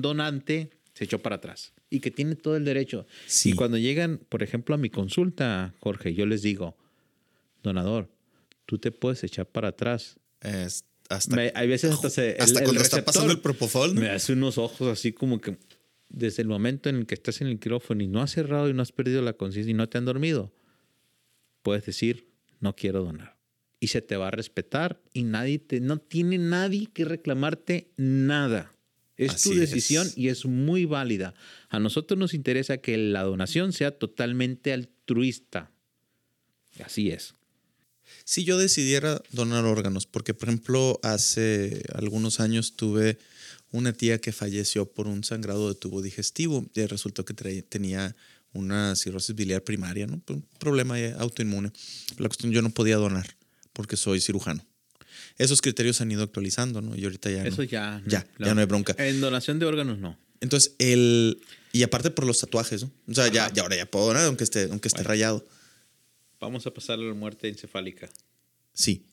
donante se echó para atrás y que tiene todo el derecho. Sí. Y cuando llegan, por ejemplo, a mi consulta, Jorge, yo les digo, donador, tú te puedes echar para atrás. Es hasta Me- hay veces hasta se, hasta el- el cuando está receptor pasando el propofol, ¿no? Me hace unos ojos así como que desde el momento en el que estás en el quirófano y no has cerrado y no has perdido la conciencia y no te han dormido, puedes decir, no quiero donar. Y se te va a respetar y nadie te, no tiene nadie que reclamarte nada. Es Así tu decisión es. y es muy válida. A nosotros nos interesa que la donación sea totalmente altruista. Así es. Si yo decidiera donar órganos, porque por ejemplo hace algunos años tuve una tía que falleció por un sangrado de tubo digestivo y resultó que tenía una cirrosis biliar primaria, ¿no? un problema autoinmune. La cuestión yo no podía donar porque soy cirujano. Esos criterios se han ido actualizando, ¿no? Y ahorita ya Eso no. ya. Ya, ya no hay bronca. En donación de órganos no. Entonces, el. Y aparte por los tatuajes, ¿no? O sea, ya, Ajá. ya ahora ya puedo donar, aunque esté, aunque esté Bueno. rayado. Vamos a pasar a la muerte encefálica. Sí.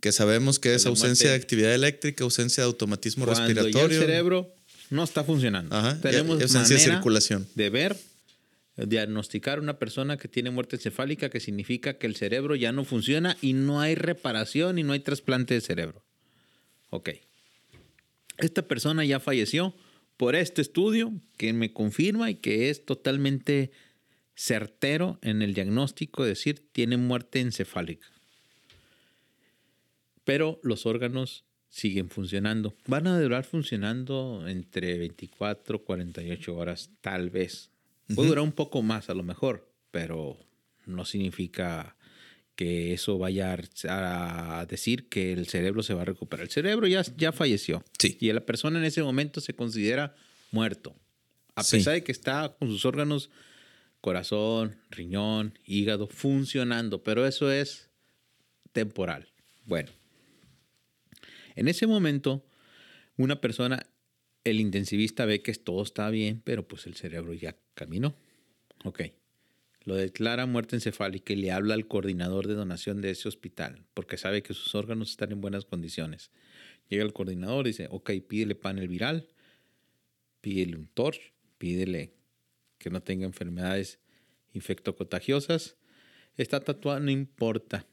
Que sabemos que es la ausencia muerte- de actividad eléctrica, ausencia de automatismo Cuando ya el respiratorio. cerebro no está funcionando. Ajá, Tenemos ausencia de circulación. de ver, diagnosticar a una persona que tiene muerte encefálica, que significa que el cerebro ya no funciona y no hay reparación y no hay trasplante de cerebro. Ok. Esta persona ya falleció por este estudio que me confirma y que es totalmente certero en el diagnóstico, es decir, tiene muerte encefálica. Pero los órganos siguen funcionando. Van a durar funcionando entre 24 48 horas, tal vez. Puede durar un poco más a lo mejor, pero no significa que eso vaya a decir que el cerebro se va a recuperar. El cerebro ya, ya falleció. Sí. Y la persona en ese momento se considera muerto. A pesar de que está con sus órganos, corazón, riñón, hígado, funcionando. Pero eso es temporal. Bueno, en ese momento, una persona, el intensivista ve que todo está bien, pero pues el cerebro ya caminó. Ok. Lo declara muerte encefálica y le habla al coordinador de donación de ese hospital, porque sabe que sus órganos están en buenas condiciones. Llega el coordinador y dice, ok, pídele panel viral, pídele un torch, pídele que no tenga enfermedades infectocontagiosas. Está tatuado, no importa.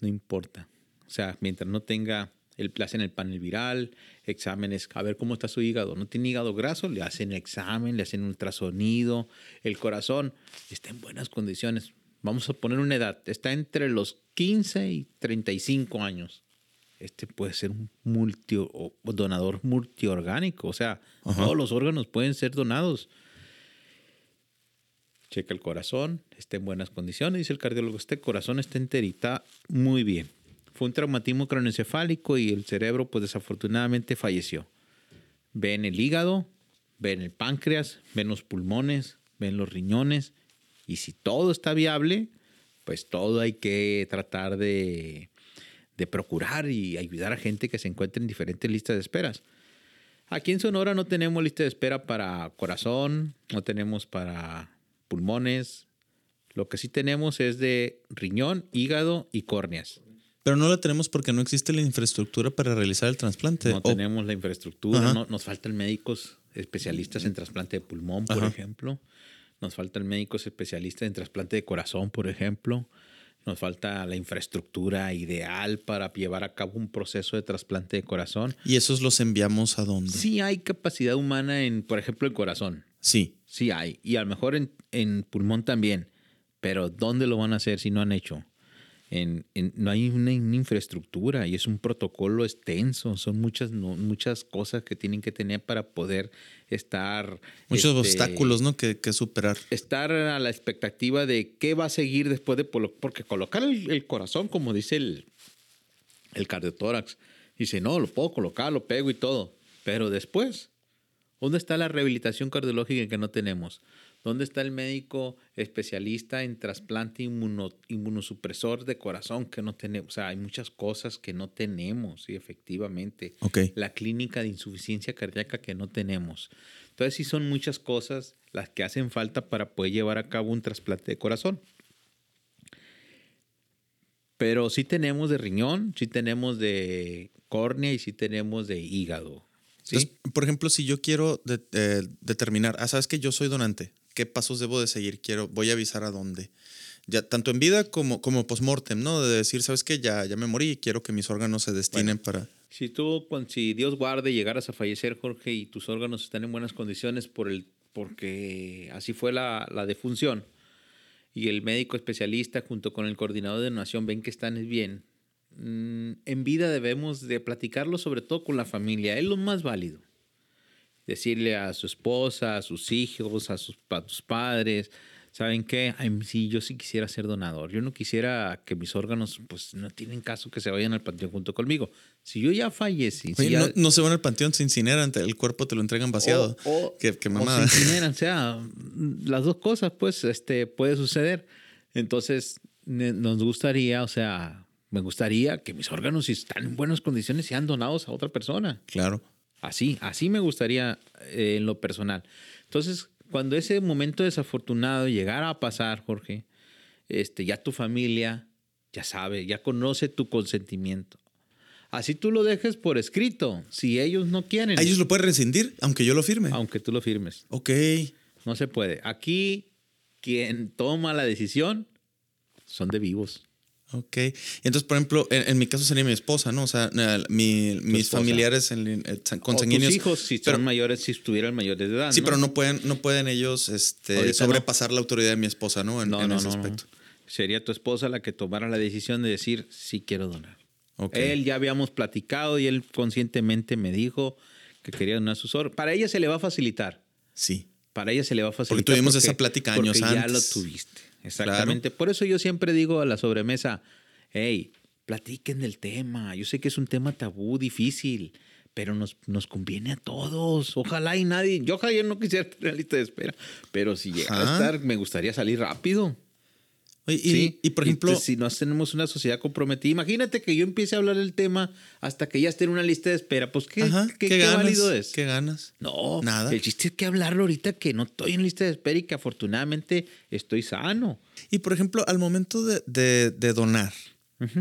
No importa. O sea, mientras no tenga, el, le hacen el panel viral, exámenes, a ver cómo está su hígado. No tiene hígado graso, le hacen examen, le hacen ultrasonido. El corazón está en buenas condiciones. Vamos a poner una edad, está entre los 15 y 35 años. Este puede ser un multi, donador multiorgánico, o sea, todos los órganos pueden ser donados. Checa el corazón, está en buenas condiciones, dice el cardiólogo, este corazón está enterita muy bien un traumatismo cronoencefálico y el cerebro, pues desafortunadamente falleció. Ven el hígado, ven el páncreas, ven los pulmones, ven los riñones. Y si todo está viable, pues todo hay que tratar de, de procurar y ayudar a gente que se encuentre en diferentes listas de esperas. Aquí en Sonora no tenemos lista de espera para corazón, no tenemos para pulmones. Lo que sí tenemos es de riñón, hígado y córneas. Pero no la tenemos porque no existe la infraestructura para realizar el trasplante. No tenemos la infraestructura, no, nos faltan médicos especialistas en trasplante de pulmón, por ejemplo. Nos faltan médicos especialistas en trasplante de corazón, por ejemplo. Nos falta la infraestructura ideal para llevar a cabo un proceso de trasplante de corazón. ¿Y esos los enviamos a dónde? Sí hay capacidad humana en, por ejemplo, el corazón. Sí. Sí hay. Y a lo mejor en, en pulmón también. Pero ¿dónde lo van a hacer si no han hecho? No hay una, infraestructura y es un protocolo extenso, son muchas, muchas cosas que tienen que tener para poder estar... Muchos este, obstáculos, ¿no? Que, superar. Estar a la expectativa de qué va a seguir después de... Porque colocar el, corazón, como dice el, el cardiotórax, dice, no, lo puedo colocar, lo pego y todo, pero después, ¿dónde está la rehabilitación cardiológica que no tenemos? ¿Dónde está el médico especialista en trasplante inmunosupresor de corazón que no tenemos? O sea, hay muchas cosas que no tenemos, sí, efectivamente. La clínica de insuficiencia cardíaca que no tenemos. Entonces, sí son muchas cosas las que hacen falta para poder llevar a cabo un trasplante de corazón. Pero sí tenemos de riñón, sí tenemos de córnea y sí tenemos de hígado. ¿sí? por ejemplo, si yo quiero eh, determinar, ah, sabes que yo soy donante, qué pasos debo de seguir, quiero, voy a avisar a dónde. Ya, tanto en vida como, como post-mortem, ¿no? De decir, ¿sabes qué? Ya, ya me morí y quiero que mis órganos se destinen para... Si tú, si Dios guarde, llegaras a fallecer, Jorge, y tus órganos están en buenas condiciones por el, porque así fue la, la defunción, y el médico especialista junto con el coordinador de donación ven que están bien, mm, en vida debemos de platicarlo sobre todo con la familia, es lo más válido decirle a su esposa, a sus hijos, a sus, padres, ¿saben qué? sí, yo sí quisiera ser donador. Yo no quisiera que mis órganos, pues no tienen caso que se vayan al panteón junto conmigo. Si yo ya fallecí. no, se van al panteón, se incineran, el cuerpo te lo entregan vaciado. O, se incineran, o sea, las dos cosas, pues, este, puede suceder. Entonces, nos gustaría, o sea, me gustaría que mis órganos, si están en buenas condiciones, sean donados a otra persona. Claro. Así, así me gustaría eh, en lo personal. Entonces, cuando ese momento desafortunado llegara a pasar, Jorge, este, ya tu familia ya sabe, ya conoce tu consentimiento. Así tú lo dejes por escrito. Si ellos no quieren. Ellos lo pueden rescindir, aunque yo lo firme. Aunque tú lo firmes. Ok. No se puede. Aquí, quien toma la decisión son de vivos. Ok. Entonces, por ejemplo, en, en mi caso sería mi esposa, ¿no? O sea, mi- mis esposa. familiares en, lin- eh, san- O consanguíneos. tus hijos, si pero- son mayores, si estuvieran mayores de edad. Sí, pero no pueden, no pueden ellos este, no. sobrepasar la autoridad de mi esposa, ¿no? En, No, en no, ese aspecto. Sería tu esposa la que tomara la decisión de decir, sí quiero donar. Ok. Él ya habíamos platicado y él conscientemente me dijo que quería donar sus órganos. Para ella se le va a facilitar. Sí. Para ella se le va a facilitar. tuvimos esa plática años porque ya lo antes. tuviste. Exactamente. Por eso yo siempre digo a la sobremesa, hey, platiquen del tema. Yo sé que es un tema tabú, difícil, pero nos, nos conviene a todos. Ojalá y nadie, yo ojalá yo no quisiera tener lista de espera, pero si llegara a estar, me gustaría salir rápido. Y, Sí, y, por ejemplo, si no tenemos una sociedad comprometida, imagínate que yo empiece a hablar del tema hasta que ya esté en una lista de espera. Pues, ¿qué, ajá, qué- ¿qué qué ganas? válido es? ¿Qué ganas? No, Nada. El chiste es que hablarlo ahorita que no estoy en lista de espera y que afortunadamente estoy sano. Y por ejemplo, al momento de, de- de donar,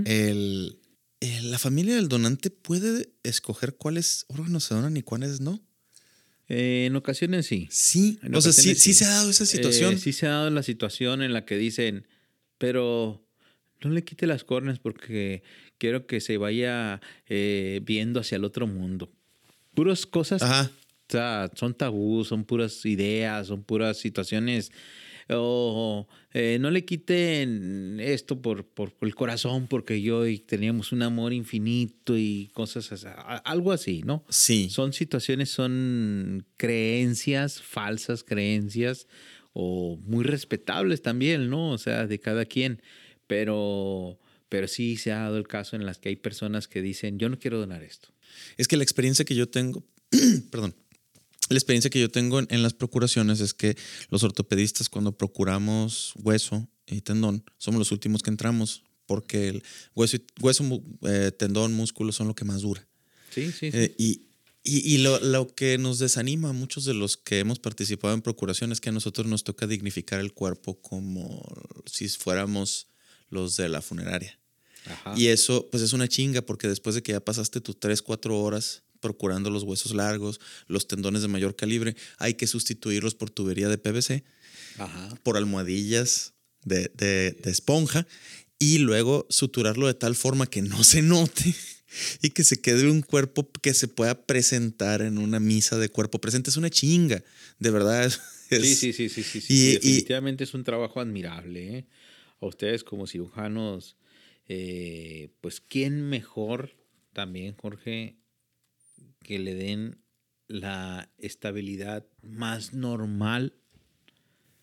el, el- la familia del donante puede escoger cuáles órganos se donan y cuáles no. Eh, en ocasiones sí. Sí, En o sea, sí, sí se ha dado esa situación. Eh, sí se ha dado la situación en la que dicen, pero no le quite las córneas porque quiero que se vaya eh, viendo hacia el otro mundo. Puras cosas Ajá. O sea, son tabús, son puras ideas, son puras situaciones. O eh, no le quiten esto por, por el corazón, porque yo y teníamos un amor infinito y cosas así. Algo así, ¿no? Sí. Son situaciones, son creencias, falsas creencias, o muy respetables también, ¿no? O sea, de cada quien. Pero, pero sí se ha dado el caso en las que hay personas que dicen, yo no quiero donar esto. Es que la experiencia que yo tengo, perdón, la experiencia que yo tengo en, en las procuraciones es que los ortopedistas cuando procuramos hueso y tendón somos los últimos que entramos porque el hueso, y- hueso eh, tendón, músculo son lo que más dura. Sí, sí, sí. Eh, y y, y lo, lo que nos desanima a muchos de los que hemos participado en procuración es que a nosotros nos toca dignificar el cuerpo como si fuéramos los de la funeraria. Ajá. Y eso, pues es una chinga, porque después de que ya pasaste tus 3, 4 horas procurando los huesos largos, los tendones de mayor calibre, hay que sustituirlos por tubería de PVC, Ajá. por almohadillas de, de- de esponja y luego suturarlo de tal forma que no se note y que se quede un cuerpo que se pueda presentar en una misa de cuerpo presente. Es una chinga, de verdad. es- Sí, sí, sí, sí, sí, sí, y- definitivamente es un trabajo admirable. ¿eh? A ustedes como cirujanos, eh, pues quién mejor también, Jorge, que le den la estabilidad más normal.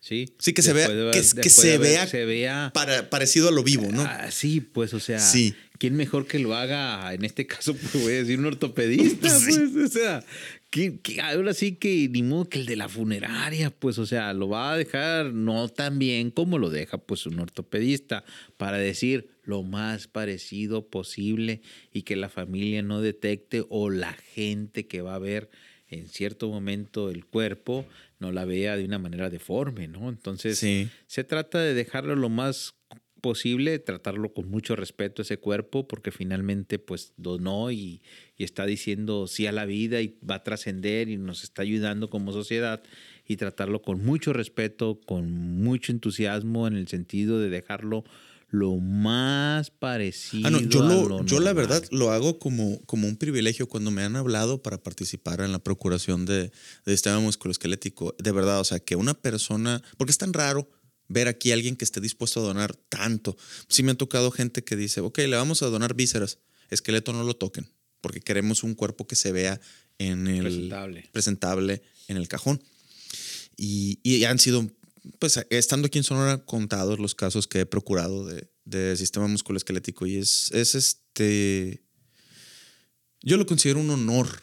Sí, Sí, que se vea- de que- se haber- vea se vea Para, parecido a lo vivo, ¿no? Ah, sí, pues, o sea, Sí. ¿Quién mejor que lo haga? En este caso, pues voy a decir un ortopedista, Sí. pues, o sea, ¿quién- qué- ahora sí que ni modo que el de la funeraria, pues, o sea, lo va a dejar no tan bien como lo deja, pues, un ortopedista, para decir lo más parecido posible y que la familia no detecte o la gente que va a ver en cierto momento el cuerpo no la vea de una manera deforme, ¿no? Entonces, Sí. se trata de dejarlo lo más posible, tratarlo con mucho respeto ese cuerpo, porque finalmente pues donó y, y está diciendo sí a la vida y va a trascender y nos está ayudando como sociedad y tratarlo con mucho respeto, con mucho entusiasmo en el sentido de dejarlo lo más parecido. Ah, no, yo, a lo, lo yo la verdad lo hago como, como un privilegio cuando me han hablado para participar en la procuración de, de sistema musculoesquelético. De verdad, o sea, que una persona, porque es tan raro ver aquí a alguien que esté dispuesto a donar tanto. Sí me ha tocado gente que dice, ok, le vamos a donar vísceras, esqueleto no lo toquen, porque queremos un cuerpo que se vea en el Presentable. presentable en el cajón. Y, y han sido, pues estando aquí en Sonora, contados los casos que he procurado de, de sistema musculoesquelético. Y es, es este. Yo lo considero un honor,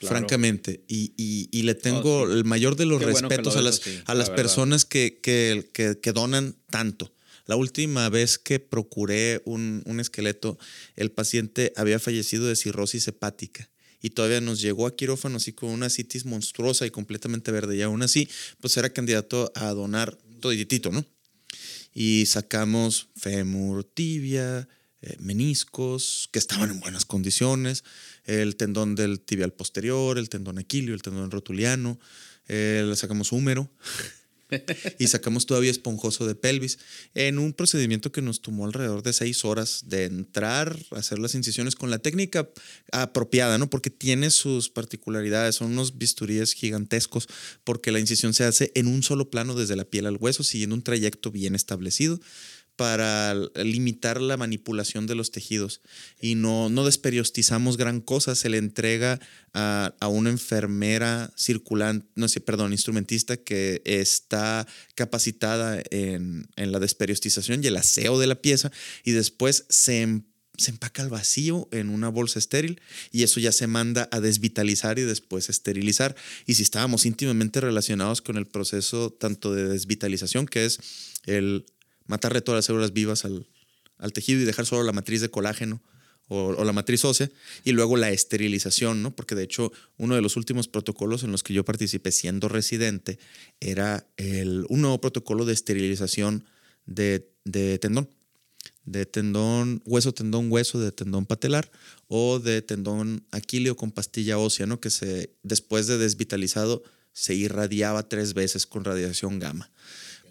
Claro. francamente. Y, y- y le tengo Oh, sí. el mayor de los Qué bueno que respetos lo a las, a la las personas que, que, que- que donan tanto. La última vez que procuré un, un esqueleto, el paciente había fallecido de cirrosis hepática y todavía nos llegó a quirófano así con una citis monstruosa y completamente verde. Y aún así, pues era candidato a donar toditito, ¿no? Y sacamos fémur, tibia, eh, meniscos, que estaban en buenas condiciones, el tendón del tibial posterior, el tendón aquilio, el tendón rotuliano, eh, le sacamos húmero. y sacamos todavía esponjoso de pelvis en un procedimiento que nos tomó alrededor de seis horas de entrar, hacer las incisiones con la técnica apropiada, ¿no? Porque tiene sus particularidades, son unos bisturíes gigantescos porque la incisión se hace en un solo plano desde la piel al hueso, siguiendo un trayecto bien establecido para limitar la manipulación de los tejidos y no, no desperiostizamos gran cosa, se le entrega a, una enfermera circulante, no sé, perdón, instrumentista que está capacitada en, la desperiodización y el aseo de la pieza y después se, se empaca al vacío en una bolsa estéril y eso ya se manda a desvitalizar y después esterilizar. Y si estábamos íntimamente relacionados con el proceso tanto de desvitalización, que es el matarle todas las células vivas al, tejido y dejar solo la matriz de colágeno o, la matriz ósea, y luego la esterilización, ¿no? Porque de hecho, uno de los últimos protocolos en los que yo participé siendo residente era el, un nuevo protocolo de esterilización de, tendón, de tendón, hueso, tendón, hueso, de tendón patelar o de tendón aquileo con pastilla ósea, ¿no? Que se, después de desvitalizado se irradiaba tres veces con radiación gamma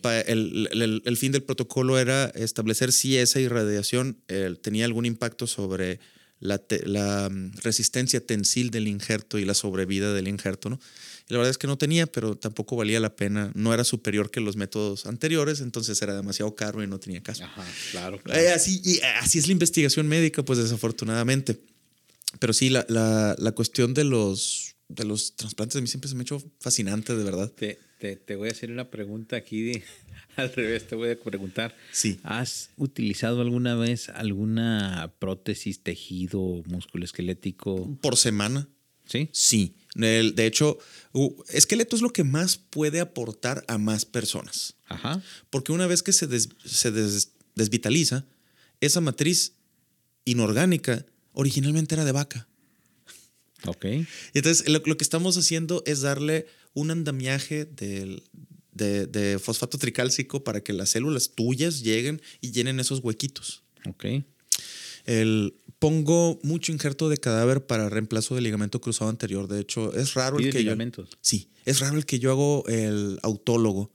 el, fin del protocolo era establecer si esa irradiación tenía algún impacto sobre la, mm, resistencia tensil del injerto y la sobrevida del injerto, ¿no? Y la verdad es que no tenía, pero tampoco valía la pena, no era superior que los métodos anteriores, entonces era demasiado caro y no tenía caso. Ajá, claro. Eh, así, y así es la investigación médica, pues desafortunadamente. Pero sí, la, la, cuestión de los, de los trasplantes a mí siempre se me ha hecho fascinante, de verdad. Te, voy a hacer una pregunta aquí al revés, te voy a preguntar. Sí. ¿Has utilizado alguna vez alguna prótesis, tejido, músculo esquelético? Por semana. ¿Sí? Sí. de hecho, esqueleto es lo que más puede aportar a más personas. Ajá. Porque una vez que se, se desvitaliza, esa matriz inorgánica originalmente era de vaca. Ok. Entonces, lo, que estamos haciendo es darle un andamiaje de, fosfato tricálcico para que las células tuyas lleguen y llenen esos huequitos. Ok. El, pongo mucho injerto de cadáver para reemplazo del ligamento cruzado anterior. De hecho, es raro el que ligamentos? yo. Sí, es raro el que yo hago el autólogo.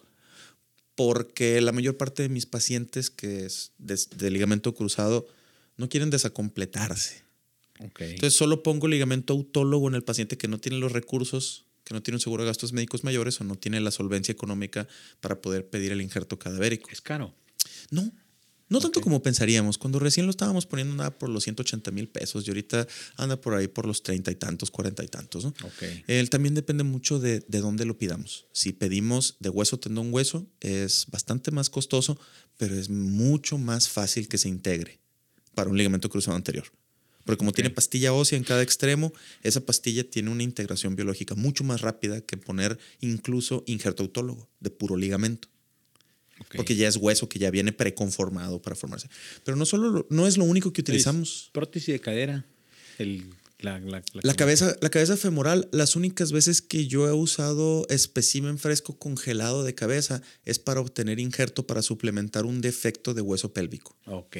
Porque la mayor parte de mis pacientes que es de ligamento cruzado no quieren desacompletarse. Entonces solo pongo ligamento autólogo en el paciente que no tiene los recursos, que no tiene un seguro de gastos médicos mayores o no tiene la solvencia económica para poder pedir el injerto cadavérico. ¿Es caro? No, no tanto como pensaríamos. Cuando recién lo estábamos poniendo andaba por los 180 mil pesos y ahorita anda por ahí por los 30 y tantos, 40 y tantos. ¿no? Él también depende mucho de, de, dónde lo pidamos. Si pedimos de hueso, tendón, hueso, es bastante más costoso, pero es mucho más fácil que se integre para un ligamento cruzado anterior. Porque como tiene pastilla ósea en cada extremo, esa pastilla tiene una integración biológica mucho más rápida que poner incluso injerto autólogo de puro ligamento. Porque ya es hueso que ya viene preconformado para formarse. Pero no solo no es lo único que utilizamos. prótesis de cadera. la, cabeza, la cabeza femoral, las únicas veces que yo he usado espécimen fresco congelado de cabeza es para obtener injerto para suplementar un defecto de hueso pélvico. Ok.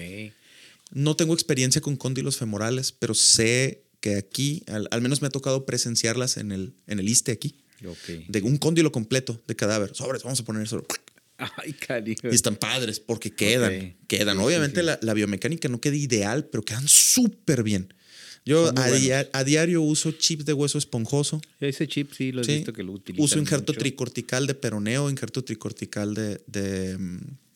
No tengo experiencia con cóndilos femorales, pero sé que aquí, al, menos me ha tocado presenciarlas en el, en el ISTE aquí. De un cóndilo completo de cadáver. Sobres, vamos a poner eso. Ay, cariño. Y están padres porque quedan. Quedan. Obviamente La, biomecánica no queda ideal, pero quedan súper bien. Yo a, diario uso chip de hueso esponjoso. Ese chip sí lo he visto que lo. Uso injerto tricortical de peroneo, injerto tricortical de, de,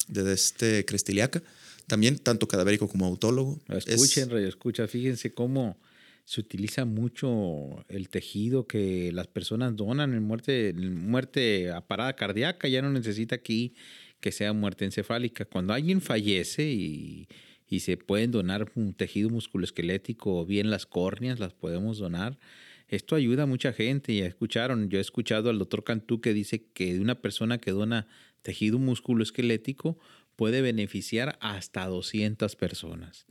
de este crestiliaca. También tanto cadavérico como autólogo. Escuchen, es... escucha, fíjense cómo se utiliza mucho el tejido que las personas donan en muerte, muerte a parada cardíaca, ya no necesita aquí que sea muerte encefálica. Cuando alguien fallece y, y se pueden donar un tejido musculoesquelético o bien las córneas, las podemos donar. Esto ayuda a mucha gente. Ya escucharon, yo he escuchado al doctor Cantú que dice que de una persona que dona tejido musculoesquelético puede beneficiar hasta 200 personas.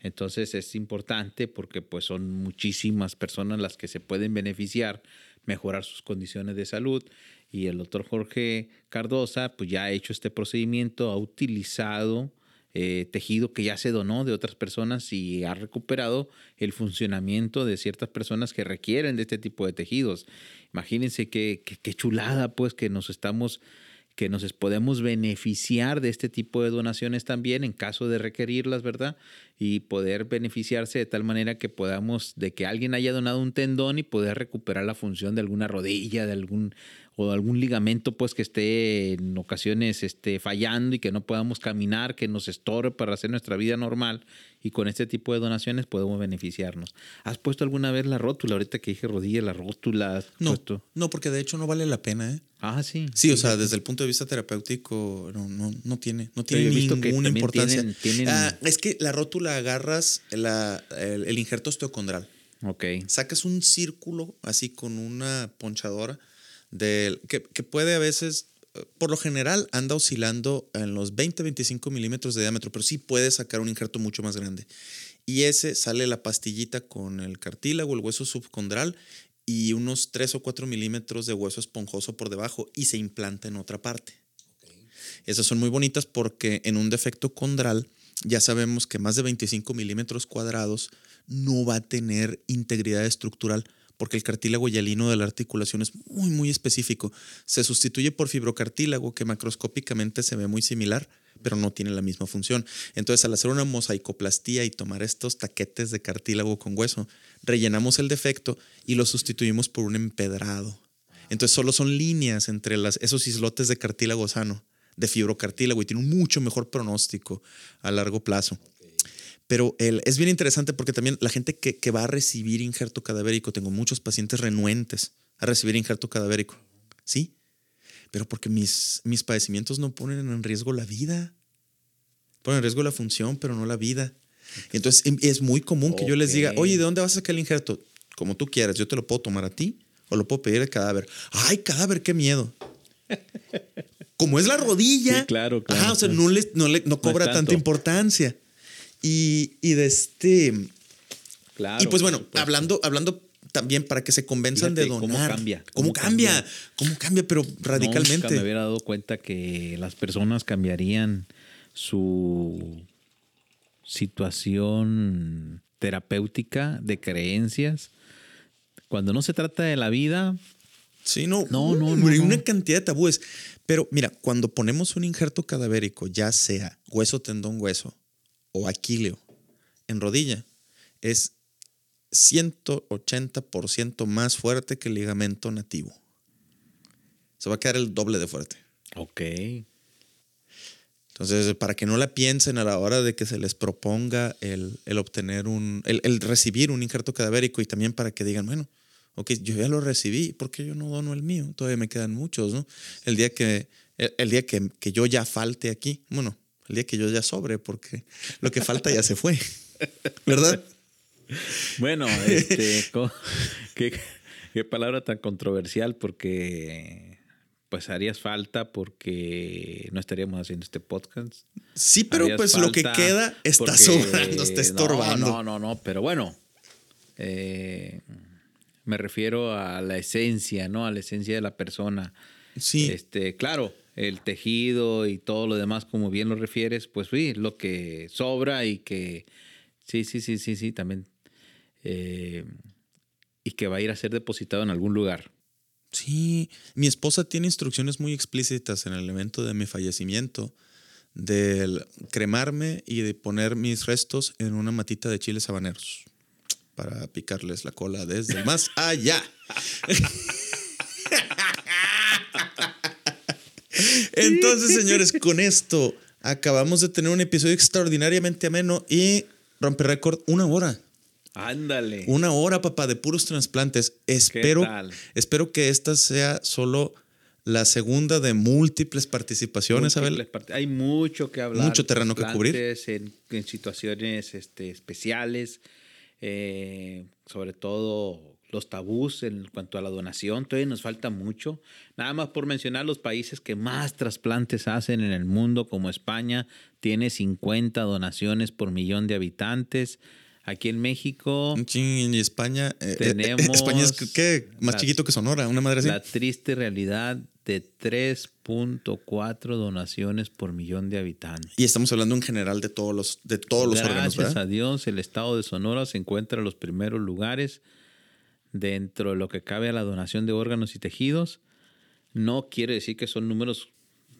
Entonces es importante porque pues son muchísimas personas las que se pueden beneficiar, mejorar sus condiciones de salud y el doctor Jorge Cardosa pues ya ha hecho este procedimiento, ha utilizado eh, tejido que ya se donó de otras personas y ha recuperado el funcionamiento de ciertas personas que requieren de este tipo de tejidos. Imagínense qué, qué chulada pues que nos estamos que nos podemos beneficiar de este tipo de donaciones también en caso de requerirlas, ¿verdad? Y poder beneficiarse de tal manera que podamos, de que alguien haya donado un tendón y poder recuperar la función de alguna rodilla, de algún o algún ligamento pues que esté en ocasiones este, fallando y que no podamos caminar, que nos estorbe para hacer nuestra vida normal y con este tipo de donaciones podemos beneficiarnos. ¿Has puesto alguna vez la rótula? Ahorita que dije rodilla, la rótula. No, puesto? no, porque de hecho no vale la pena, ¿eh? Ah, sí. Sí, o sea, desde el punto de vista terapéutico, no, no, no tiene, no tiene ninguna importancia. tienen- tienen- Ah, es que la rótula agarras la- el, el injerto osteocondral. Ok. Sacas un círculo así con una ponchadora del, que, que puede a veces, por lo general, anda oscilando en los 20-25 milímetros de diámetro, pero sí puede sacar un injerto mucho más grande. Y ese sale la pastillita con el cartílago, el hueso subcondral y unos 3 o 4 milímetros de hueso esponjoso por debajo y se implanta en otra parte. Esas son muy bonitas porque en un defecto condral ya sabemos que más de 25 milímetros cuadrados no va a tener integridad estructural porque el cartílago hialino de la articulación es muy, muy específico. Se sustituye por fibrocartílago que macroscópicamente se ve muy similar, pero no tiene la misma función. Entonces, al hacer una mosaicoplastía y tomar estos taquetes de cartílago con hueso, rellenamos el defecto y lo sustituimos por un empedrado. Entonces, solo son líneas entre las, esos islotes de cartílago sano, de fibrocartílago, y tiene un mucho mejor pronóstico a largo plazo. Pero el, es bien interesante porque también la gente que, que va a recibir injerto cadavérico, tengo muchos pacientes renuentes a recibir injerto cadavérico. ¿Sí? Pero porque mis, mis padecimientos no ponen en riesgo la vida. Ponen en riesgo la función, pero no la vida. Entonces em- es muy común que yo les diga, oye, ¿de dónde vas a sacar el injerto? Como tú quieras, yo te lo puedo tomar a ti o lo puedo pedir al cadáver. ¡Ay, cadáver, qué miedo! Como es la rodilla. Sí, claro, claro, Ajá, o sea, no, le, no, le- no cobra tanta importancia. Y, y de este. Claro. y pues bueno, hablando, hablando también para que se convenzan Fíjate de cómo donar. cambia, ¿Cómo, cómo cambia? cambia. ¿Cómo cambia? Pero radicalmente. Nunca me hubiera dado cuenta que las personas cambiarían su situación terapéutica de creencias. Cuando no se trata de la vida, Sí, no. No, no, hombre, no, no. Una cantidad de tabúes. Pero mira, cuando ponemos un injerto cadavérico, ya sea hueso, tendón, hueso o aquíleo en rodilla, es 180% más fuerte que el ligamento nativo. Se va a quedar el doble de fuerte. ok. Entonces, para que no la piensen a la hora de que se les proponga el, el obtener un, el, el recibir un injerto cadavérico y también para que digan, bueno, ok, yo ya lo recibí, ¿por qué yo no dono el mío? Todavía me quedan muchos, ¿no? El día que, el, el día que, que yo ya falte aquí, bueno, el día que yo ya sobre, porque lo que falta ya se fue, ¿verdad? Bueno, este, qué, qué palabra tan controversial porque pues harías falta porque no estaríamos haciendo este podcast. Sí, pero Harías pues lo que queda está porque- sobrando, está no, estorbando. No, no, no, pero bueno, eh, me refiero a la esencia, ¿no? A la esencia de la persona. Sí, Este, claro, el tejido y todo lo demás, como bien lo refieres, pues sí, lo que sobra y que sí, sí, sí, sí, sí, también. eh, y que va a ir a ser depositado en algún lugar. Sí, mi esposa tiene instrucciones muy explícitas en el evento de mi fallecimiento del cremarme y de poner mis restos en una matita de chiles habaneros para picarles la cola desde más allá. Entonces, señores, con esto acabamos de tener un episodio extraordinariamente ameno y romper récord una hora. Ándale. Una hora, papá, de puros trasplantes. Espero, espero que esta sea solo la segunda de múltiples participaciones, Múltiples Abel. part- Hay mucho que hablar. Mucho terreno que cubrir. en situaciones este, especiales, eh, sobre todo los tabús en cuanto a la donación. Todavía nos falta mucho. Nada más por mencionar los países que más trasplantes hacen en el mundo, como España, tiene 50 donaciones por millón de habitantes. Aquí en México, y España. eh, eh, Tenemos España es ¿qué? más chiquito que Sonora, una madre así. la triste realidad de 3.4 donaciones por millón de habitantes. Y estamos hablando en general de todos los, de todos los Gracias órganos, ¿verdad? a Dios, el estado de Sonora se encuentra en los primeros lugares dentro de lo que cabe a la donación de órganos y tejidos. No quiere decir que son números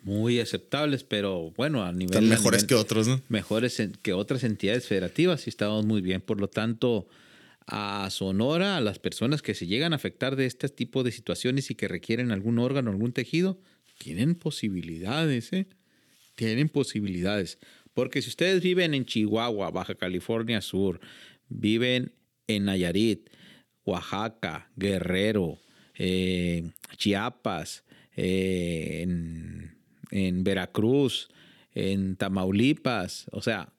muy aceptables, pero bueno, a nivel... Están mejores nivel- que otros, ¿no? mejores en- que otras entidades federativas y estamos muy bien. Por lo tanto, a Sonora, a las personas que se llegan a afectar de este tipo de situaciones y que requieren algún órgano, algún tejido, tienen posibilidades, ¿eh? Tienen posibilidades. Porque si ustedes viven en Chihuahua, Baja California Sur, viven en Nayarit, Oaxaca, Guerrero, eh, Chiapas, eh, en, en Veracruz, en Tamaulipas, o sea,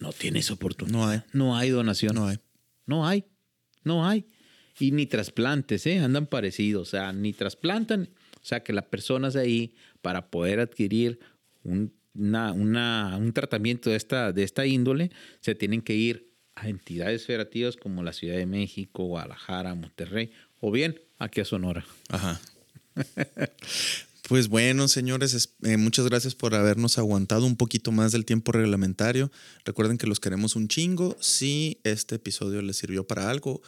no tienes oportunidad. No hay. No hay donación. No hay. No hay. No hay. Y ni trasplantes, ¿eh? Andan parecidos. O sea, ni trasplantan. O sea, que las personas ahí, para poder adquirir un, una- una- un tratamiento de esta, de esta índole, se tienen que ir a entidades federativas como la Ciudad de México, Guadalajara, Monterrey, o bien aquí a Sonora. Ajá. Pues bueno, señores, es- eh, muchas gracias por habernos aguantado un poquito más del tiempo reglamentario. Recuerden que los queremos un chingo. Si este episodio les sirvió para algo,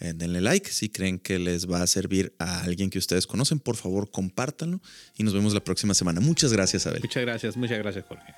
eh, denle like. Si creen que les va a servir a alguien que ustedes conocen, por favor, compártanlo. Y nos vemos la próxima semana. Muchas gracias, Abel. Muchas gracias, muchas gracias, Jorge.